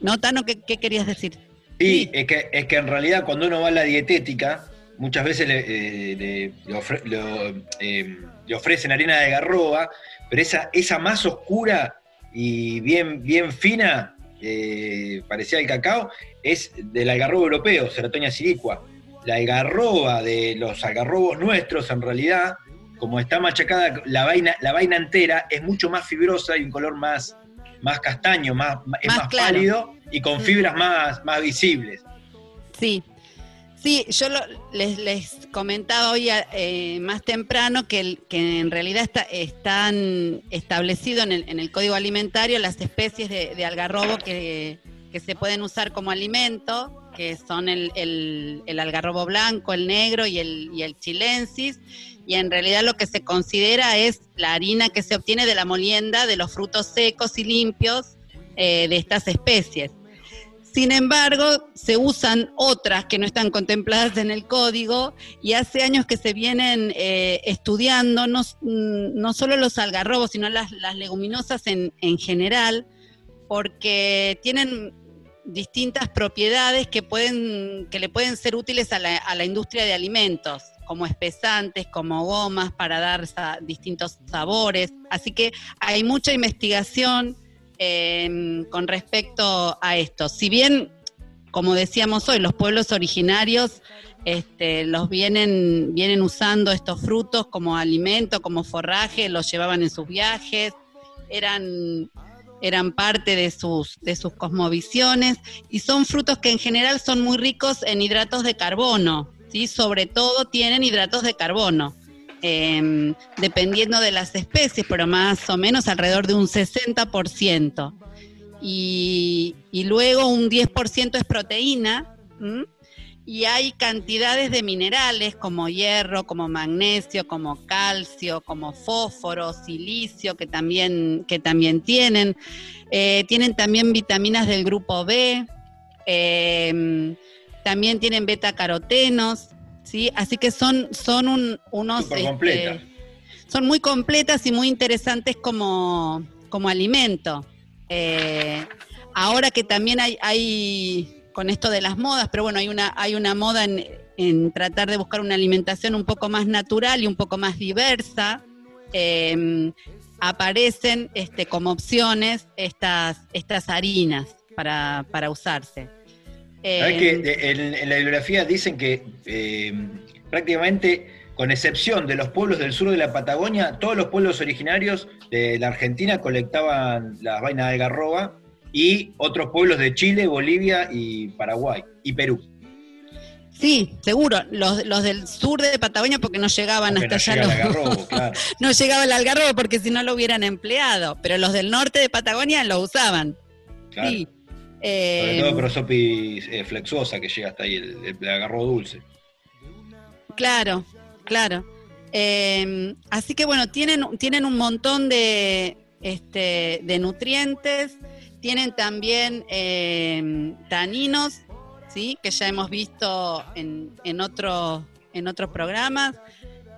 [SPEAKER 4] ¿No, Tano? ¿Qué, qué querías decir?
[SPEAKER 3] Y es que, es que en realidad cuando uno va a la dietética, muchas veces le, eh, le- le ofre- lo, eh, le ofrecen harina de garroba, pero esa, esa más oscura y bien, bien fina, eh, parecida al cacao, es del algarrobo europeo, Ceratonia siliqua. La algarroba de los algarrobos nuestros, en realidad, como está machacada la vaina, la vaina entera, es mucho más fibrosa y un color más, más castaño, más, es
[SPEAKER 4] Más
[SPEAKER 3] más,
[SPEAKER 4] claro.
[SPEAKER 3] pálido y con fibras más, más visibles.
[SPEAKER 4] Sí, sí, yo lo- les, les comentaba hoy eh, más temprano que, el- que en realidad está, están establecidos en el, en el Código Alimentario las especies de, de algarrobo que, que se pueden usar como alimento, que son el, el- el algarrobo blanco, el negro y el, y el chilensis, y en realidad lo que se considera es la harina que se obtiene de la molienda de los frutos secos y limpios eh, de estas especies. Sin embargo, se usan otras que no están contempladas en el código y hace años que se vienen eh, estudiando no, mm, no solo los algarrobos, sino las, las leguminosas en, en general, porque tienen distintas propiedades que, pueden, que le pueden ser útiles a la, a la industria de alimentos, como espesantes, como gomas, para dar distintos sabores. Así que hay mucha investigación eh, con respecto a esto. Si bien, como decíamos hoy, los pueblos originarios este, los vienen, vienen usando estos frutos como alimento, como forraje, los llevaban en sus viajes, eran, eran parte de sus, de sus cosmovisiones y son frutos que en general son muy ricos en hidratos de carbono, ¿sí? sobre todo tienen hidratos de carbono. eh, dependiendo de las especies, pero más o menos alrededor de un 60%. Y, y luego un 10% es proteína. Y hay cantidades de minerales como hierro, como magnesio, como calcio, como fósforo, silicio, que también, que también tienen. Eh, tienen también vitaminas del grupo B. eh, también tienen beta carotenos. ¿sí? Así que son, son un- unos... Este, son muy completas y muy interesantes como, como alimento. Eh, ahora que también hay, hay, con esto de las modas, pero bueno, hay una, hay una moda en, en tratar de buscar una alimentación un poco más natural y un poco más diversa. eh, aparecen este, como opciones estas, estas harinas para, para usarse.
[SPEAKER 3] ¿Sabés
[SPEAKER 4] Eh,
[SPEAKER 3] que de- en, en la bibliografía dicen que eh, prácticamente, con excepción de los pueblos del sur de la Patagonia, todos los pueblos originarios de la Argentina colectaban las vainas de algarroba y otros pueblos de Chile, Bolivia y Paraguay y Perú.
[SPEAKER 4] Sí, seguro. Los, los del sur de Patagonia porque no llegaban
[SPEAKER 3] Porque
[SPEAKER 4] hasta
[SPEAKER 3] no
[SPEAKER 4] allá.
[SPEAKER 3] llega el
[SPEAKER 4] los-
[SPEAKER 3] algarrobo, claro.
[SPEAKER 4] no llegaba el algarrobo porque si no lo hubieran empleado. Pero los del norte de Patagonia lo usaban.
[SPEAKER 3] claro.
[SPEAKER 4] Sí.
[SPEAKER 3] Sobre
[SPEAKER 4] Eh,
[SPEAKER 3] todo Prosopis eh, flexuosa, que llega hasta ahí, el, el algarrobo dulce.
[SPEAKER 4] Claro, claro. Eh, así que bueno, tienen, tienen un montón de, este, de nutrientes, tienen también eh, taninos, ¿sí? que ya hemos visto en, en, otro- en otros programas,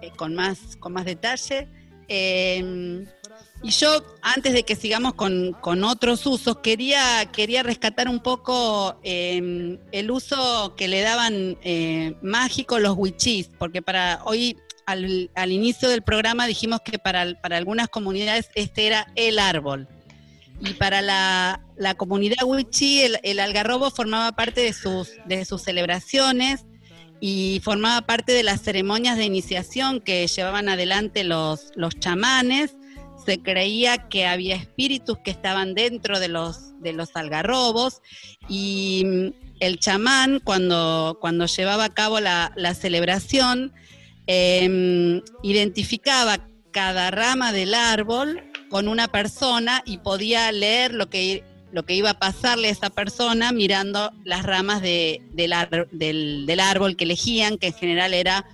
[SPEAKER 4] eh, con, más, con más detalle. Y yo, antes de que sigamos con, con otros usos, quería, quería rescatar un poco eh, el uso que le daban eh, mágico los wichís, porque para hoy, al, al inicio del programa, dijimos que para, para algunas comunidades este era el árbol. Y para la, la comunidad wichí, el, el algarrobo formaba parte de sus, de sus celebraciones y formaba parte de las ceremonias de iniciación que llevaban adelante los, los chamanes. Se creía que había espíritus que estaban dentro de los, de los algarrobos y mm, el chamán cuando, cuando llevaba a cabo la, la celebración em, identificaba cada rama del árbol con una persona y podía leer lo que, lo que iba a pasarle a esa persona mirando las ramas de- del, del- del árbol que elegían, que en general era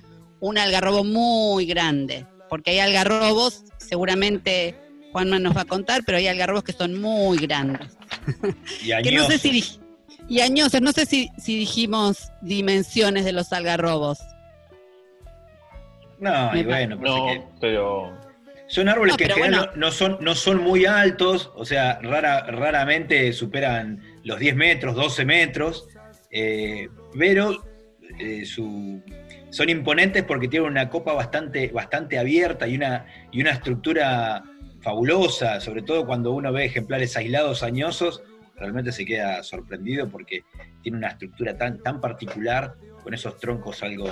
[SPEAKER 4] un algarrobo muy grande, porque hay algarrobos, seguramente Juanma nos va a contar, pero hay algarrobos que son muy grandes.
[SPEAKER 3] Y
[SPEAKER 4] Que no sé
[SPEAKER 3] añosos.
[SPEAKER 4] si y añosos, no sé si, si dijimos dimensiones de los algarrobos.
[SPEAKER 3] No, y bueno,
[SPEAKER 8] No,
[SPEAKER 3] que
[SPEAKER 8] pero
[SPEAKER 3] son árboles
[SPEAKER 4] No,
[SPEAKER 3] que en
[SPEAKER 4] pero
[SPEAKER 3] general
[SPEAKER 4] bueno.
[SPEAKER 3] no, no son, no son muy altos, o sea, rara, raramente superan los 10 metros, 12 metros, eh, pero eh, su- son imponentes porque tienen una copa bastante, bastante abierta y una, y una estructura fabulosa, sobre todo cuando uno ve ejemplares aislados añosos, realmente se queda sorprendido porque tiene una estructura tan, tan particular, con esos troncos algo,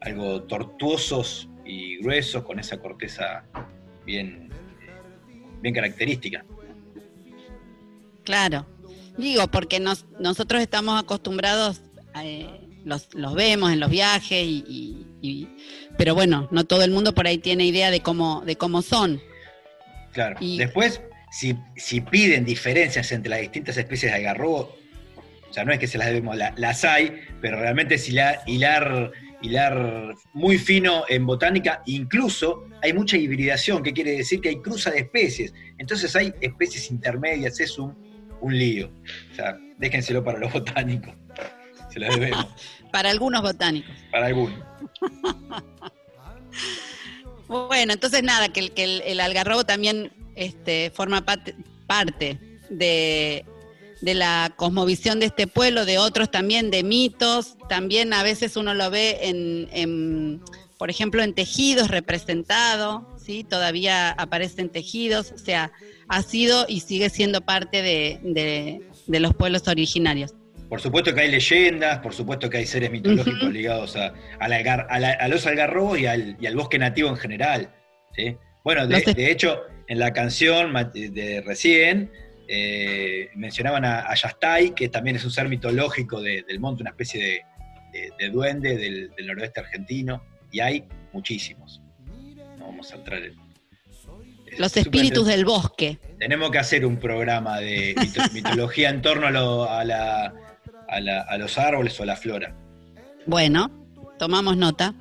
[SPEAKER 3] algo tortuosos y gruesos, con esa corteza bien, bien característica.
[SPEAKER 4] Claro. Digo, porque nos- nosotros estamos acostumbrados, eh, los, los vemos en los viajes, y, y- y- pero bueno, no todo el mundo por ahí tiene idea de cómo, de cómo son.
[SPEAKER 3] Claro.
[SPEAKER 4] Y-
[SPEAKER 3] Después, si, si piden diferencias entre las distintas especies de algarrobo, o sea, no es que se las debemos, la- las hay, pero realmente es hilar, hilar, hilar muy fino en botánica, incluso hay mucha hibridación, que quiere decir que hay cruza de especies. Entonces hay especies intermedias, es un, un lío. O sea, déjenselo para los botánicos. Se lo debemos,
[SPEAKER 4] Para algunos botánicos.
[SPEAKER 3] para algunos.
[SPEAKER 4] Bueno, entonces nada, que el, que el, el algarrobo también este, forma parte, parte de, de la cosmovisión de este pueblo, de otros también, de mitos. También a veces uno lo ve en, en, por ejemplo, en tejidos representado, ¿sí? Todavía aparecen tejidos, o sea, ha sido y sigue siendo parte de, de- de los pueblos originarios.
[SPEAKER 3] Por supuesto que hay leyendas, por supuesto que hay seres mitológicos ligados a, al algar- a la- a los algarrobos y al, y al bosque nativo en general. ¿sí? Bueno, de, hecho, en la canción de recién eh, mencionaban a, Yastay, que también es un ser mitológico de- del monte, una especie de, de- de duende del, del noroeste argentino, y hay muchísimos. No vamos a entrar en...
[SPEAKER 4] Los espíritus del bosque.
[SPEAKER 3] tenemos que hacer un programa de mito- mitología en torno a, lo- a la- a la- a los árboles o a la flora.
[SPEAKER 4] Bueno, tomamos nota.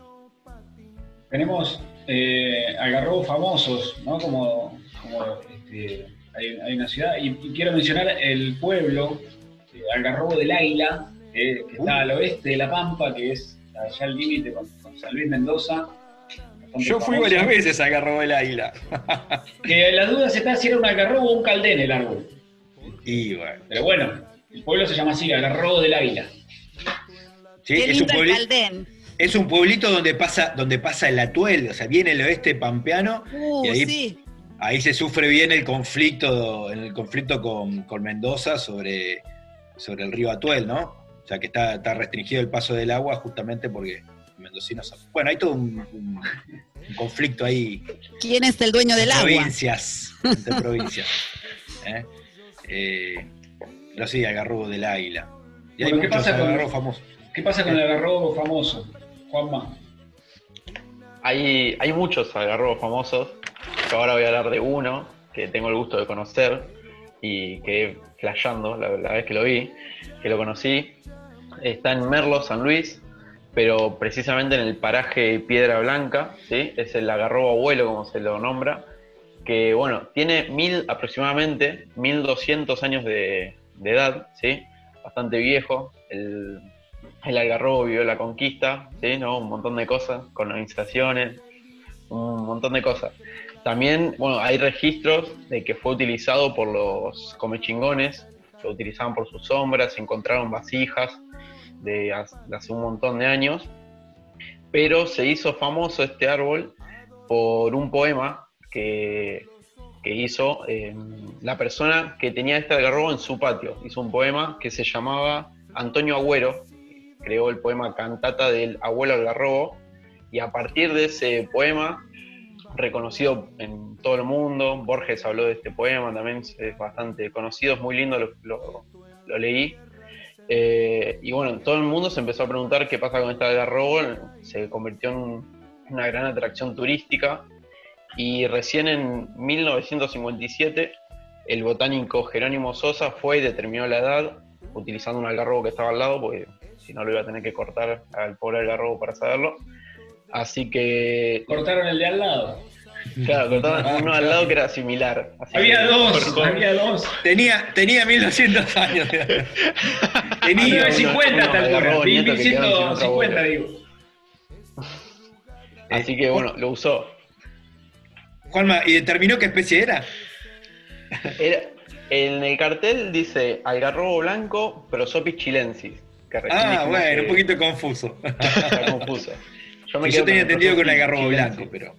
[SPEAKER 2] Tenemos eh, algarrobos famosos, ¿no? Como, como, este, hay, hay una ciudad, y, y quiero mencionar el pueblo, eh, Algarrobo del Águila, eh, que está al oeste de La Pampa, que es allá al límite con, con San Luis Mendoza.
[SPEAKER 3] Yo fui
[SPEAKER 2] famoso.
[SPEAKER 3] varias veces a Garrobo del Águila.
[SPEAKER 2] Que la duda se está si era un algarrobo o un caldén el árbol.
[SPEAKER 3] Y bueno,
[SPEAKER 2] Pero bueno, el pueblo se llama así, Algarrobo del Águila.
[SPEAKER 3] sí,
[SPEAKER 4] Qué
[SPEAKER 3] es, un
[SPEAKER 4] lindo el
[SPEAKER 3] puebli-
[SPEAKER 4] caldén.
[SPEAKER 3] es un pueblito donde pasa, donde pasa el atuel, o sea, viene el oeste pampeano,
[SPEAKER 4] Uh,
[SPEAKER 3] Y ahí-
[SPEAKER 4] sí.
[SPEAKER 3] ahí se sufre bien el conflicto, el conflicto con, con Mendoza sobre, sobre el río Atuel, ¿no? O sea, que está, está restringido el paso del agua justamente porque mendocinos... Bueno, hay todo un, un- un conflicto ahí
[SPEAKER 4] ¿Quién es el dueño del agua?
[SPEAKER 3] provincias, entre provincias. ¿eh? Eh, pero sí, agarro del águila. Y hay
[SPEAKER 2] ¿qué
[SPEAKER 3] muchos
[SPEAKER 2] pasa con-. ¿Qué pasa con el algarrobo famoso? Juanma.
[SPEAKER 8] hay, hay muchos algarrobos famosos. Yo ahora voy a hablar de uno que tengo el gusto de conocer y quedé flasheando la, la vez que lo vi, que lo conocí. Está en Merlo, San Luis, pero precisamente en el paraje Piedra Blanca, ¿sí? es el agarrobo abuelo como se lo nombra, que bueno, tiene mil aproximadamente, 1200 años de, de edad, ¿sí? Bastante viejo. El, el algarrobo vivió la conquista, ¿sí? ¿No? Un montón de cosas, colonizaciones, un montón de cosas. También, bueno, hay registros de que fue utilizado por los comechingones, lo utilizaban por sus sombras, se encontraron vasijas de, hace- de hace un montón de años, pero se hizo famoso este árbol por un poema que, que hizo eh, la persona que tenía este algarrobo en su patio. Hizo un poema que se llamaba Antonio Agüero, creó el poema Cantata del Abuelo Algarrobo, y a partir de ese poema, reconocido en todo el mundo, Borges habló de este poema, también es bastante conocido, es muy lindo, lo, lo- leí. Eh, y bueno, todo el mundo se empezó a preguntar qué pasa con este algarrobo, se convirtió en una gran atracción turística y recién en 1957 el botánico Jerónimo Sosa fue y determinó la edad utilizando un algarrobo que estaba al lado, porque si no lo iba a tener que cortar al pobre algarrobo para saberlo. Así que,
[SPEAKER 2] Cortaron el de al lado.
[SPEAKER 8] claro, cortaron uno al lado que era similar. Así
[SPEAKER 2] Había
[SPEAKER 8] que-
[SPEAKER 2] dos, había dos.
[SPEAKER 3] Tenía, tenía 1200 años.
[SPEAKER 2] Tenía
[SPEAKER 8] Había
[SPEAKER 2] 950
[SPEAKER 8] uno-
[SPEAKER 2] hasta
[SPEAKER 8] otra
[SPEAKER 2] 1150
[SPEAKER 8] boca.
[SPEAKER 2] digo.
[SPEAKER 8] Así que bueno, lo usó.
[SPEAKER 3] Juanma, ¿y determinó qué especie era?
[SPEAKER 8] Era- en el cartel dice algarrobo blanco, prosopis chilensis. Que
[SPEAKER 3] Ah, bueno,
[SPEAKER 8] que
[SPEAKER 3] un poquito confuso.
[SPEAKER 8] Está confuso.
[SPEAKER 3] Yo,
[SPEAKER 8] me
[SPEAKER 3] tenía
[SPEAKER 8] con el
[SPEAKER 3] entendido
[SPEAKER 8] prosopis
[SPEAKER 3] algarrobo
[SPEAKER 8] chilensis.
[SPEAKER 3] blanco, pero.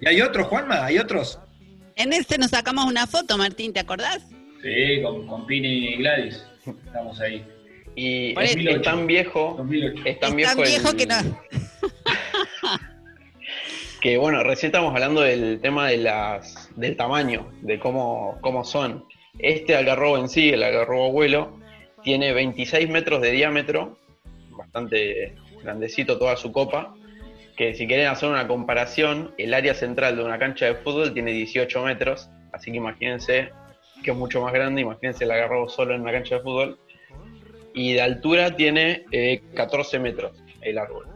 [SPEAKER 3] ¿Y hay otros, Juanma? ¿Hay otros?
[SPEAKER 4] En este nos sacamos una foto, Martín, ¿te acordás?
[SPEAKER 2] Sí, con, con Pini y Gladys. Estamos ahí.
[SPEAKER 8] Y es,
[SPEAKER 4] eso.
[SPEAKER 8] es tan viejo,
[SPEAKER 2] 2008.
[SPEAKER 8] es tan
[SPEAKER 4] Es
[SPEAKER 8] viejo,
[SPEAKER 4] tan viejo
[SPEAKER 8] el-
[SPEAKER 4] que no.
[SPEAKER 8] Que bueno, recién estamos hablando del tema de las, del tamaño, de cómo, cómo son. Este algarrobo en sí, el algarrobo abuelo, tiene 26 metros de diámetro, bastante grandecito toda su copa, que si quieren hacer una comparación, el área central de una cancha de fútbol tiene 18 metros, así que imagínense que es mucho más grande, imagínense el algarrobo solo en una cancha de fútbol, y de altura tiene eh, 14 metros el árbol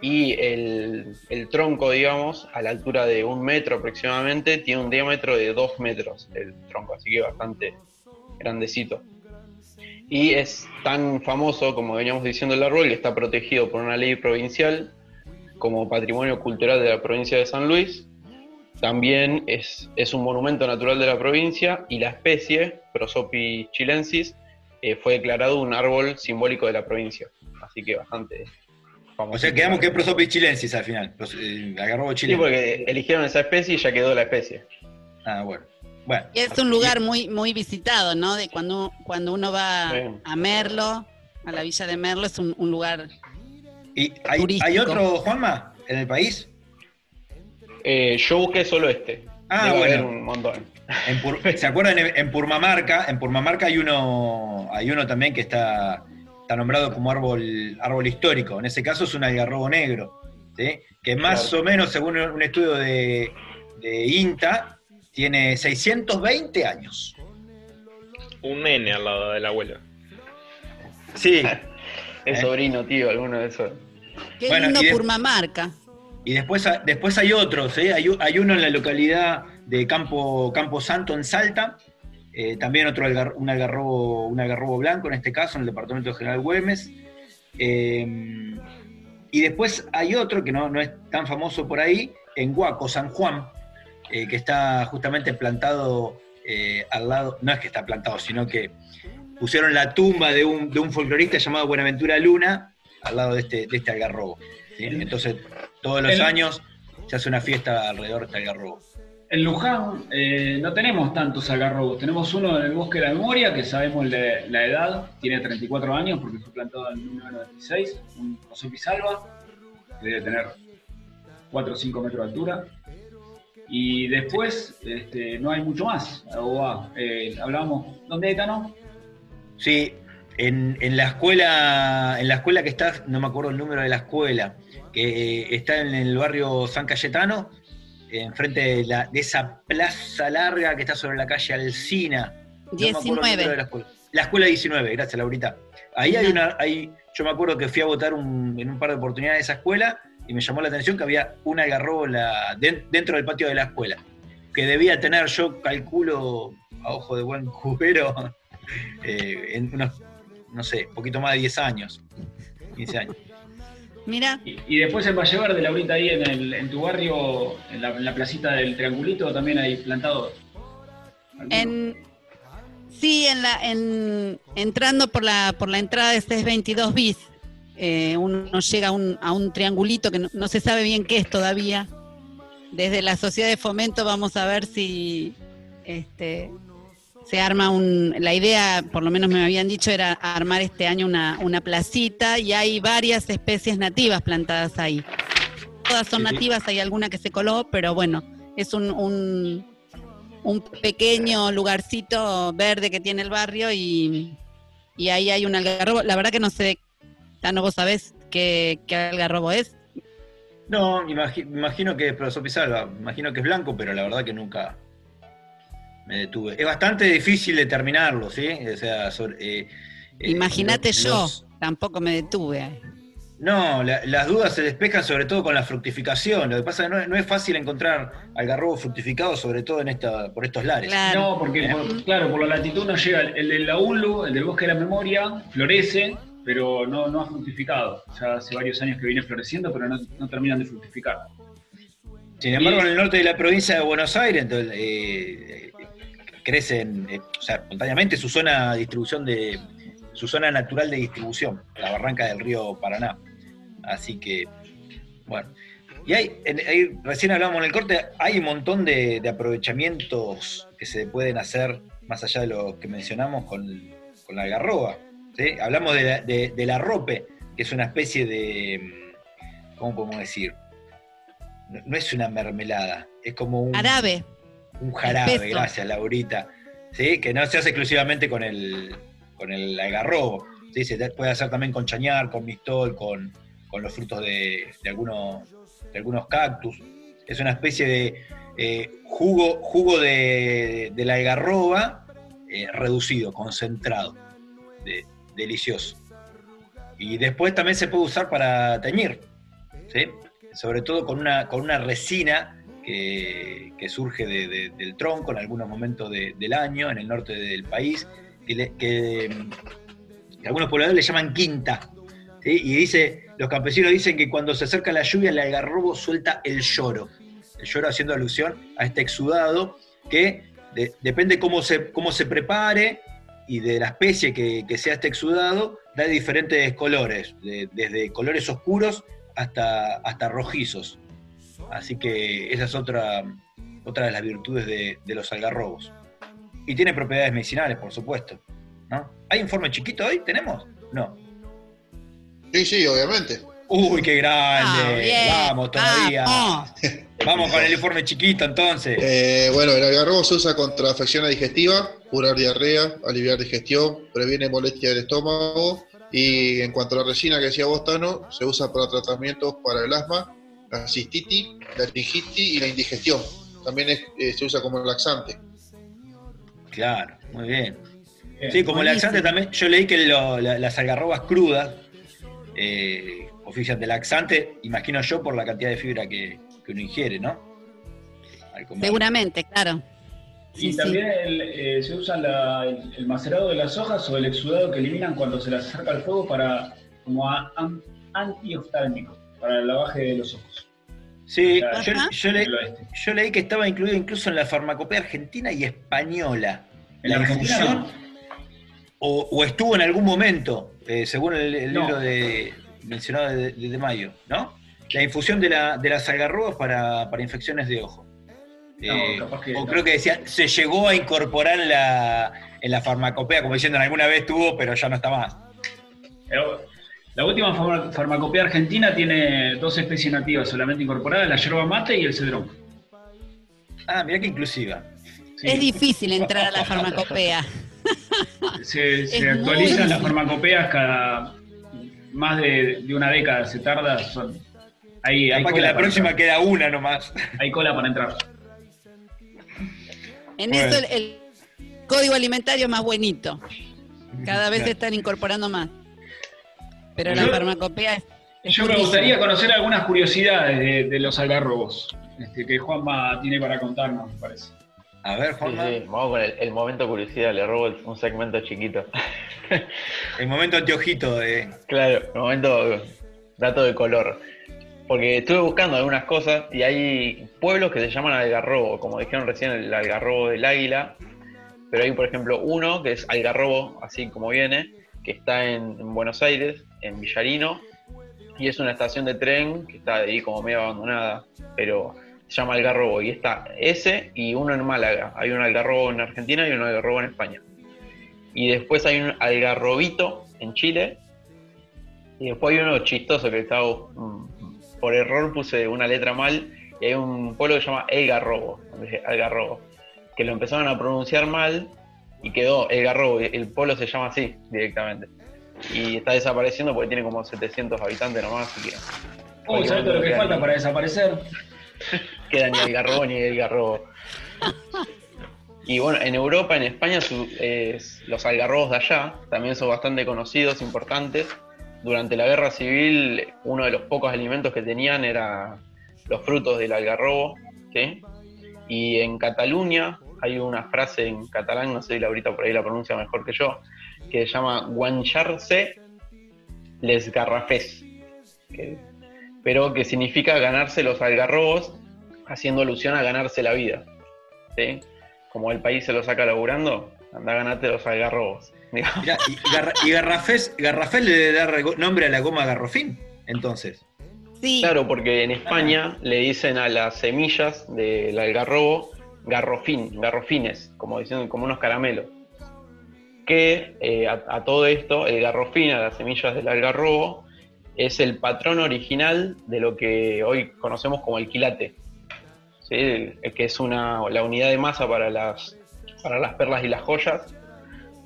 [SPEAKER 8] y el, tronco, digamos, a la altura de un metro aproximadamente, tiene un diámetro de dos metros el tronco, así que bastante grandecito. Y es tan famoso, como veníamos diciendo el árbol, que está protegido por una ley provincial como patrimonio cultural de la provincia de San Luis. También es, es un monumento natural de la provincia y la especie, Prosopis chilensis, eh, fue declarado un árbol simbólico de la provincia. Así que bastante famoso.
[SPEAKER 3] O sea, quedamos que es Prosopis chilensis al final. Pros- eh, algarrobo
[SPEAKER 8] Sí,
[SPEAKER 3] chileno.
[SPEAKER 8] porque eligieron esa especie y ya quedó la especie.
[SPEAKER 3] Ah, bueno. Bueno.
[SPEAKER 4] Y es un lugar muy, muy visitado, ¿no? De cuando, cuando uno va
[SPEAKER 8] Sí.
[SPEAKER 4] a Merlo, a la villa de Merlo, es un, un lugar.
[SPEAKER 3] ¿Y hay,
[SPEAKER 4] Turístico.
[SPEAKER 3] hay otro, Juanma, en el país?
[SPEAKER 8] Eh, yo busqué solo este.
[SPEAKER 3] Ah,
[SPEAKER 8] haber
[SPEAKER 3] bueno.
[SPEAKER 8] un montón.
[SPEAKER 3] En Pur- ¿Se acuerdan? En, en Purmamarca, en Purmamarca hay uno, hay uno también que está, está nombrado como árbol, árbol histórico. En ese caso es un algarrobo negro, ¿sí? que más
[SPEAKER 8] Claro.
[SPEAKER 3] o menos, según un estudio de, de INTA, tiene 620 años.
[SPEAKER 9] Un nene al lado del abuelo.
[SPEAKER 3] Sí.
[SPEAKER 8] Es
[SPEAKER 3] Eh.
[SPEAKER 8] sobrino, tío, alguno de esos.
[SPEAKER 4] Qué
[SPEAKER 3] Bueno,
[SPEAKER 4] lindo
[SPEAKER 3] y de-
[SPEAKER 4] Purmamarca.
[SPEAKER 3] Y después, después hay otros, ¿eh? hay, hay uno en la localidad de Campo, Campo Santo, en Salta, eh, también otro algar- un, algarrobo, un algarrobo blanco, en este caso, en el departamento de General Güemes. Eh, y después hay otro que no, no es tan famoso por ahí, en Huaco, San Juan, eh, que está justamente plantado eh, al lado, no es que está plantado, sino que pusieron la tumba de un, de un folclorista llamado Buenaventura Luna al lado de este, de este algarrobo. ¿sí? Entonces, todos los
[SPEAKER 2] El-
[SPEAKER 3] años se hace una fiesta alrededor de este algarrobo.
[SPEAKER 2] En Luján eh, no tenemos tantos algarrobos. Tenemos uno en el Bosque de la Memoria, que sabemos la, edad, tiene 34 años porque fue plantado en 1996, un Prosopis alba, que debe tener 4 o 5 metros de altura. Y después este, no hay mucho más. Ah, eh, hablábamos, ¿dónde está, no?
[SPEAKER 3] Sí, en, la escuela, en la escuela que está, no me acuerdo el número de la escuela, que eh, está en el barrio San Cayetano, enfrente de, la- de esa plaza larga que está sobre la calle Alcina. No me acuerdo el número
[SPEAKER 4] 19.
[SPEAKER 3] de la escuela. La escuela 19, gracias Laurita. Ahí hay una, hay, yo me acuerdo que fui a votar un- en un par de oportunidades a esa escuela y me llamó la atención que había un algarrobo en la- den- dentro del patio de la escuela. que debía tener, yo calculo, a ojo de buen cubero, eh, en unos, no sé, poquito más de 10 años, 15 años.
[SPEAKER 4] Mira,
[SPEAKER 2] Y, y después en Valle Verde, Laurita, ahí en, el, en tu barrio, en la, en la placita del Triangulito, también hay plantados.
[SPEAKER 4] en, sí, en la, en, entrando por la, por la entrada de 622 bis, eh, uno llega a un, a un triangulito que no, no se sabe bien qué es todavía. Desde la sociedad de fomento vamos a ver si este, se arma un... La idea, por lo menos me habían dicho, era armar este año una, una placita y hay varias especies nativas plantadas ahí. Todas son nativas, hay alguna que se coló, pero bueno, es un, un, un pequeño lugarcito verde que tiene el barrio y, y ahí hay un algarrobo. La verdad que no sé, Tano, vos sabés qué, qué algarrobo es.
[SPEAKER 3] No, imagino que es profesor Pizarro, imagino que es blanco, pero la verdad que nunca me detuve. Es bastante difícil determinarlo, ¿sí? O sea, sobre, eh, eh,
[SPEAKER 4] Imagínate yo,
[SPEAKER 3] los-
[SPEAKER 4] tampoco me detuve.
[SPEAKER 3] No, la- las dudas se despejan sobre todo con la fructificación. Lo que pasa es que no, no es fácil encontrar algarrobo fructificado, sobre todo en esta, por estos lares.
[SPEAKER 4] Claro.
[SPEAKER 2] No, porque, por- claro, por la latitud no llega. El de la UNLU, el del Bosque de la Memoria, florece, pero no, no ha fructificado. Ya hace varios años que viene floreciendo, pero no, no terminan de fructificar.
[SPEAKER 3] Sin embargo, en el norte de la provincia de Buenos Aires entonces, eh, crecen, eh, o sea, espontáneamente su zona de distribución de su zona natural de distribución, la barranca del río Paraná. Así que, bueno. Y hay, recién hablábamos en el corte, hay un montón de, de aprovechamientos que se pueden hacer más allá de lo que mencionamos con, la algarroba. ¿sí? Hablamos de la, de- del arrope, que es una especie de, ¿cómo podemos decir? No, no es una mermelada, es como un,
[SPEAKER 4] Árabe.
[SPEAKER 3] Un jarabe, gracias Laurita, ¿sí? que no se hace exclusivamente con el, con el algarrobo, ¿sí? se puede hacer también con chañar, con mistol, con, con los frutos de, de algunos, de algunos cactus. Es una especie de eh, jugo, jugo de, de la algarroba eh, reducido, concentrado, de- delicioso. Y después también se puede usar para teñir, ¿sí? sobre todo con una, con una resina que, surge de- de- del tronco en algunos momentos de- del año, en el norte del país, que, algunos pobladores le llaman quinta. Y dice, los campesinos dicen que cuando se acerca la lluvia, el algarrobo suelta el lloro. El lloro haciendo alusión a este exudado que de- depende cómo se, cómo se prepare y de la especie que, sea este exudado, da diferentes colores, de- desde colores oscuros hasta, hasta rojizos. Así que esa es otra, otra de las virtudes de, de los algarrobos. Y tiene propiedades medicinales, por supuesto. ¿no? ¿Hay informe chiquito hoy? ¿Tenemos? No.
[SPEAKER 5] Sí, sí, obviamente.
[SPEAKER 3] Uy, qué grande.
[SPEAKER 4] Ah.
[SPEAKER 3] Vamos todavía.
[SPEAKER 4] Vamos.
[SPEAKER 3] Vamos con el informe chiquito entonces.
[SPEAKER 5] Eh, bueno, el algarrobo se usa contra afecciones digestivas, curar diarrea, aliviar digestión, previene molestia del estómago y en cuanto a la resina que decía vos, Tano, se usa para tratamientos para el asma, la cistitis, la laringitis y la indigestión. También es- eh, se usa como laxante.
[SPEAKER 3] Claro, muy bien.
[SPEAKER 2] Bien.
[SPEAKER 3] Sí, como
[SPEAKER 4] Buenísimo.
[SPEAKER 3] laxante también, yo leí que lo- la- las algarrobas crudas eh, ofician de laxante, imagino yo, por la cantidad de fibra que, que uno ingiere, ¿no?
[SPEAKER 4] Seguramente, claro.
[SPEAKER 2] Y
[SPEAKER 4] Sí, sí.
[SPEAKER 2] también el, eh, se usa la- el, el macerado de las hojas o el exudado que eliminan cuando se las acerca al fuego para como a- an- antioftalmico, para el lavaje de los ojos.
[SPEAKER 3] Sí,
[SPEAKER 2] Ajá.
[SPEAKER 3] yo, le- leí que estaba incluido incluso en la farmacopea argentina y española.
[SPEAKER 2] En
[SPEAKER 3] la infusión, o, o estuvo en algún momento, eh, según el, el
[SPEAKER 2] No.
[SPEAKER 3] libro de, mencionado de, de- de Mayo, ¿no? La infusión de, la, de las algarrobas para, para infecciones de ojo.
[SPEAKER 2] No,
[SPEAKER 3] Eh,
[SPEAKER 2] que
[SPEAKER 3] o
[SPEAKER 2] no.
[SPEAKER 3] creo que decía, se llegó a incorporar en la, en la farmacopea, como diciendo, alguna vez tuvo, pero ya no está más.
[SPEAKER 2] Pero La última farma- farmacopea argentina tiene dos especies nativas solamente incorporadas, la yerba mate y el cedrón.
[SPEAKER 3] Ah, mirá que inclusiva.
[SPEAKER 2] Sí.
[SPEAKER 4] Es difícil entrar a la farmacopea.
[SPEAKER 2] Se, actualizan las farmacopeas cada más de, de una década, se tarda. Son, hay,
[SPEAKER 3] que la
[SPEAKER 2] para
[SPEAKER 3] próxima
[SPEAKER 2] entrar.
[SPEAKER 3] queda una nomás.
[SPEAKER 2] Hay cola para entrar.
[SPEAKER 4] En
[SPEAKER 3] Bueno.
[SPEAKER 4] eso el, el código alimentario es más buenito. Cada vez se están incorporando más. Pero la
[SPEAKER 2] Yo-
[SPEAKER 4] farmacopea es,
[SPEAKER 2] Yo me gustaría conocer algunas curiosidades de, de los algarrobos este, que Juanma tiene para contarnos, me parece.
[SPEAKER 3] A ver,
[SPEAKER 8] Sí,
[SPEAKER 3] Juanma.
[SPEAKER 8] sí, vamos con el, el momento curiosidad, le robo el- un segmento chiquito.
[SPEAKER 3] El momento anteojito de.
[SPEAKER 8] Claro, el momento dato de color. Porque estuve buscando algunas cosas y hay pueblos que se llaman Algarrobo, como dijeron recién, el Algarrobo del Águila. Pero hay, por ejemplo, uno que es Algarrobo, así como viene, está en, en Buenos Aires, en Villarino, y es una estación de tren que está ahí como medio abandonada, pero se llama Algarrobo. Y está ese y uno en Málaga. Hay un Algarrobo en Argentina y un Algarrobo en España. Y después hay un Algarrobito en Chile, y después hay uno chistoso que estaba. mm, Por error puse una letra mal. Y hay un pueblo que se llama El Garrobo. Algarrobo. Que lo empezaron a pronunciar mal. Y quedó El Garrobo. El pueblo se llama así directamente. Y está desapareciendo porque tiene como 700 habitantes nomás. Así que.
[SPEAKER 2] Oh, ¿sabes lo que falta
[SPEAKER 8] ni-
[SPEAKER 2] para desaparecer?
[SPEAKER 8] Queda ni el garrobo ni el garrobo. Y bueno, en Europa, en España, su- es- los algarrobos de allá también son bastante conocidos, importantes. Durante la guerra civil, uno de los pocos alimentos que tenían era los frutos del algarrobo. ¿sí? Y en Cataluña hay una frase en catalán, no sé si Laurita por ahí la pronuncia mejor que yo, que se llama guancharse les garrafés. que- pero que significa ganarse los algarrobos, haciendo alusión a ganarse la vida. ¿sí? Como el país se lo saca laburando, anda a ganarte los algarrobos.
[SPEAKER 3] Mirá, y, garra- y Garrafés, Garrafés le debe dar go- nombre a la goma Garrofín, entonces.
[SPEAKER 4] Sí,
[SPEAKER 8] Claro, porque en España le dicen a las semillas del algarrobo garrofín, garrofines, como diciendo, como unos caramelos. Que eh, a, todo esto, el garrofín, a las semillas del algarrobo, es el patrón original de lo que hoy conocemos como el quilate. ¿sí? Que es una, la unidad de masa para las, para las perlas y las joyas.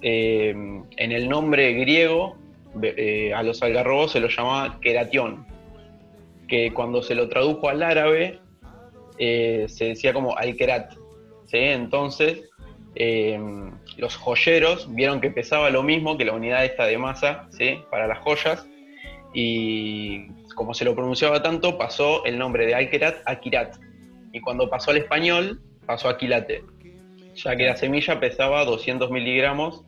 [SPEAKER 8] Eh, en el nombre griego, eh, a los algarrobos se los llamaba queratión que cuando se lo tradujo al árabe se decía como al-kerat. ¿Sí? Entonces, eh, los joyeros vieron que pesaba lo mismo que la unidad esta de masa ¿sí? para las joyas, y como se lo pronunciaba tanto, pasó el nombre de al-kerat a kirat. Y cuando pasó al español, pasó a quilate, ya que la semilla pesaba 200 miligramos,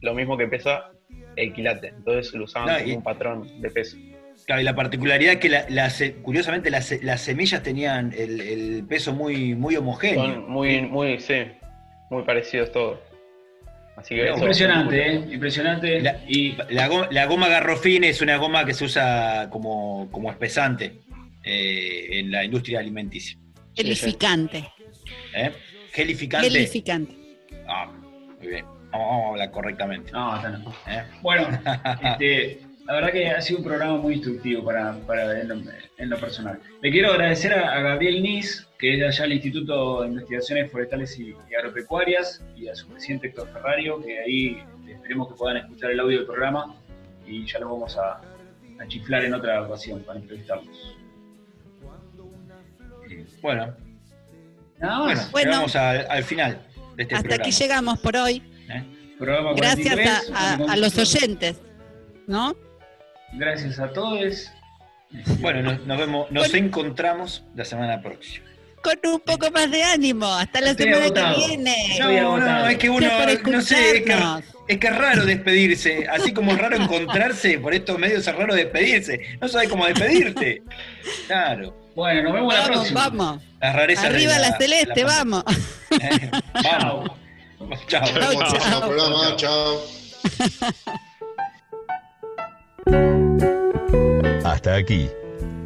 [SPEAKER 8] lo mismo que pesa el quilate. Entonces lo usaban
[SPEAKER 3] No,
[SPEAKER 8] como
[SPEAKER 3] y-
[SPEAKER 8] un patrón de peso.
[SPEAKER 3] Claro, y la particularidad es que la- la se- curiosamente las, se- las semillas tenían el, el peso muy, muy homogéneo.
[SPEAKER 8] Son muy, muy, sí, muy parecidos todos. Así que
[SPEAKER 2] Impresionante, ¿eh? Impresionante.
[SPEAKER 3] La,
[SPEAKER 2] Y
[SPEAKER 3] la goma, la goma Garrofín es una goma que se usa como, como espesante eh, en la industria alimenticia.
[SPEAKER 4] gelificante.
[SPEAKER 3] ¿eh? Gelificante.
[SPEAKER 4] Gelificante.
[SPEAKER 3] Ah, muy bien. Vamos, vamos a hablar correctamente.
[SPEAKER 2] No, está no.
[SPEAKER 3] ¿eh?
[SPEAKER 2] Bueno, este, la verdad que ha sido un programa muy instructivo para, para en, lo, en lo personal. Le quiero agradecer a, a Gabriel Nis, que es de allá del Instituto de Investigaciones Forestales y, y Agropecuarias, y a su presidente Héctor Ferrario, que ahí esperemos que puedan escuchar el audio del programa y ya lo vamos a, a chiflar en otra ocasión para entrevistarlos.
[SPEAKER 3] Bueno,
[SPEAKER 2] Nada
[SPEAKER 3] bueno,
[SPEAKER 2] más.
[SPEAKER 4] Bueno.
[SPEAKER 3] llegamos al, al final de este
[SPEAKER 4] Hasta
[SPEAKER 3] programa.
[SPEAKER 4] aquí llegamos por hoy.
[SPEAKER 3] ¿eh?
[SPEAKER 4] Gracias
[SPEAKER 2] 43,
[SPEAKER 4] a, a- a los oyentes, ¿no?
[SPEAKER 2] Gracias a todos.
[SPEAKER 3] Bueno, nos, nos vemos, nos encontramos la semana próxima.
[SPEAKER 4] Con un poco más de ánimo. Hasta la
[SPEAKER 2] Estoy
[SPEAKER 4] semana
[SPEAKER 2] agotado.
[SPEAKER 4] que viene.
[SPEAKER 3] No, no, es que uno, no sé, es que, es que es raro despedirse, así como es raro encontrarse por estos medios, es raro despedirse. No sabes cómo despedirte. Claro,
[SPEAKER 2] Bueno, nos vemos la próxima.
[SPEAKER 4] vamos.
[SPEAKER 3] las rarezas de
[SPEAKER 4] Arriba la, celeste,
[SPEAKER 3] pandemia.
[SPEAKER 4] vamos.
[SPEAKER 3] Eh, Vamos. Chao.
[SPEAKER 5] Próximo
[SPEAKER 4] chau.
[SPEAKER 5] programa, chao.
[SPEAKER 10] Hasta aquí,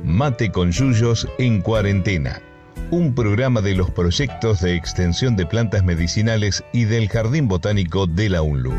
[SPEAKER 10] Mate con Yuyos en cuarentena, un programa de los proyectos de extensión de plantas medicinales y del Jardín Botánico de la UNLU.